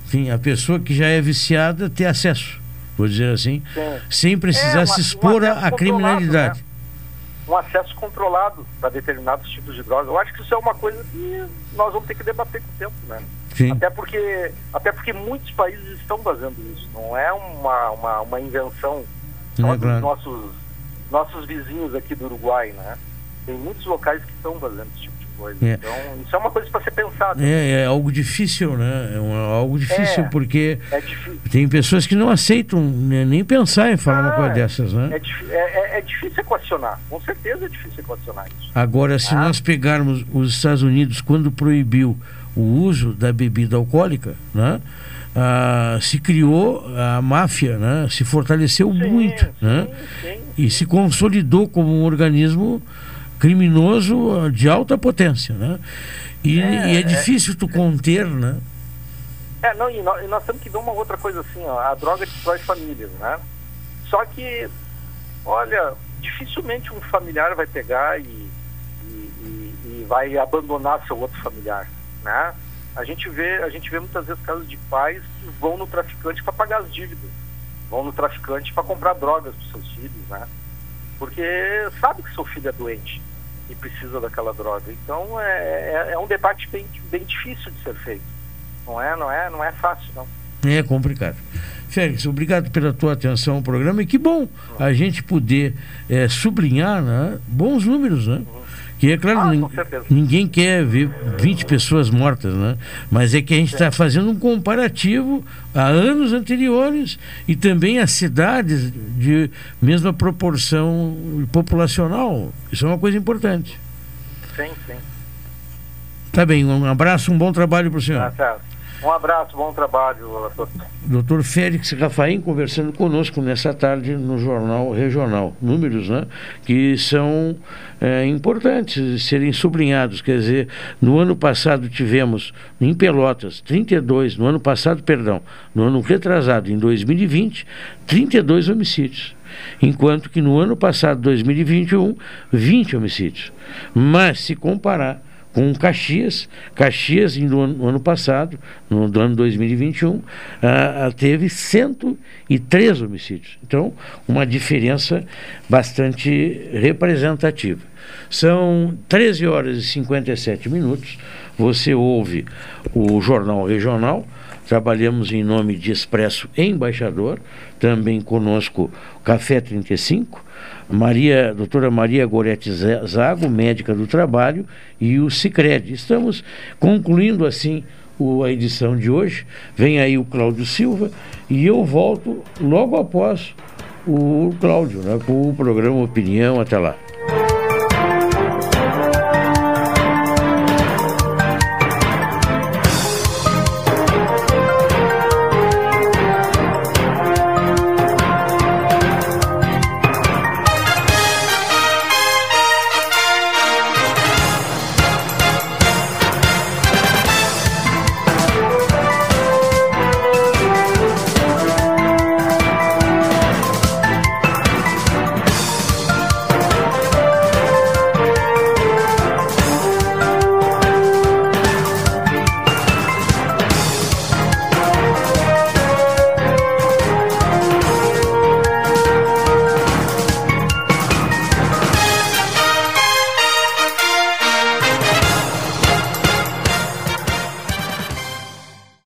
Enfim, a pessoa que já é viciada ter acesso, vou dizer assim, Sim. sem precisar É, se expor à- controlado, criminalidade. né? Um acesso controlado para determinados tipos de droga. Eu acho que isso é uma coisa que nós vamos ter que debater com o tempo, né? Sim. Até porque, até porque muitos países estão fazendo isso. Não é uma, uma, uma invenção É, só dos claro. nossos, nossos vizinhos aqui do Uruguai, né? Tem muitos locais que estão fazendo de coisa. É. Então, isso é uma coisa para ser pensada. É, é algo difícil, né? É um- algo difícil É, porque é difícil. tem pessoas que não aceitam né, nem pensar em falar uma Ah, coisa dessas, né? É, é, é- é difícil equacionar. Com certeza é difícil equacionar isso. Agora, Ah. se nós pegarmos os Estados Unidos, quando proibiu o uso da bebida alcoólica, né? ah, se criou a máfia, né? se fortaleceu muito né? e se consolidou como um organismo criminoso ah, de alta potência. Né? E e é, É, difícil tu conter, né? É, não, e nós, e nós temos que ver uma outra coisa assim, ó, a droga destrói famílias, né? Só que, olha, dificilmente um familiar vai pegar e, e, e- e vai abandonar seu outro familiar, né? A gente vê, a gente vê muitas vezes casos de pais que vão no traficante para pagar as dívidas, vão no traficante para comprar drogas para seus filhos, né? Porque sabe que seu filho é doente e precisa daquela droga. Então é, é, é um debate bem, bem difícil de ser feito. Não é, não é, não é fácil, não. É complicado. Félix, obrigado pela tua atenção ao programa e que bom a gente poder eh, sublinhar né, bons números, né? Que é claro, Ah, nin- com certeza. ninguém quer ver 20 pessoas mortas, né? Mas é que a gente está fazendo um comparativo a anos anteriores e também a cidades de mesma proporção populacional. Isso é uma coisa importante. Sim, sim. Tá bem, um abraço, um bom trabalho para o senhor. Tá certo. Um abraço, bom trabalho, doutor. Doutor Félix Rafaim conversando conosco nessa tarde no Jornal Regional. Números né, que são é, importantes serem sublinhados. Quer dizer, no ano passado tivemos em Pelotas 32, no ano passado, perdão, no ano retrasado, em 2020, 32 homicídios. Enquanto que no ano passado, 2021, 20 homicídios. Mas se comparar com Caxias. Caxias, no ano, no ano passado, no, no, ano 2021, ah, ah, teve 103 homicídios. Então, uma diferença bastante representativa. São 13 horas e 57 minutos. Você ouve o Jornal Regional. Trabalhamos em nome de Expresso Embaixador, também conosco Café 35 Maria, doutora Maria Gorete Zago, médica do trabalho, e o Cicred. Estamos concluindo assim o, a edição de hoje. Vem aí o Cláudio Silva e eu volto logo após o Cláudio, né, com o programa Opinião. Até lá.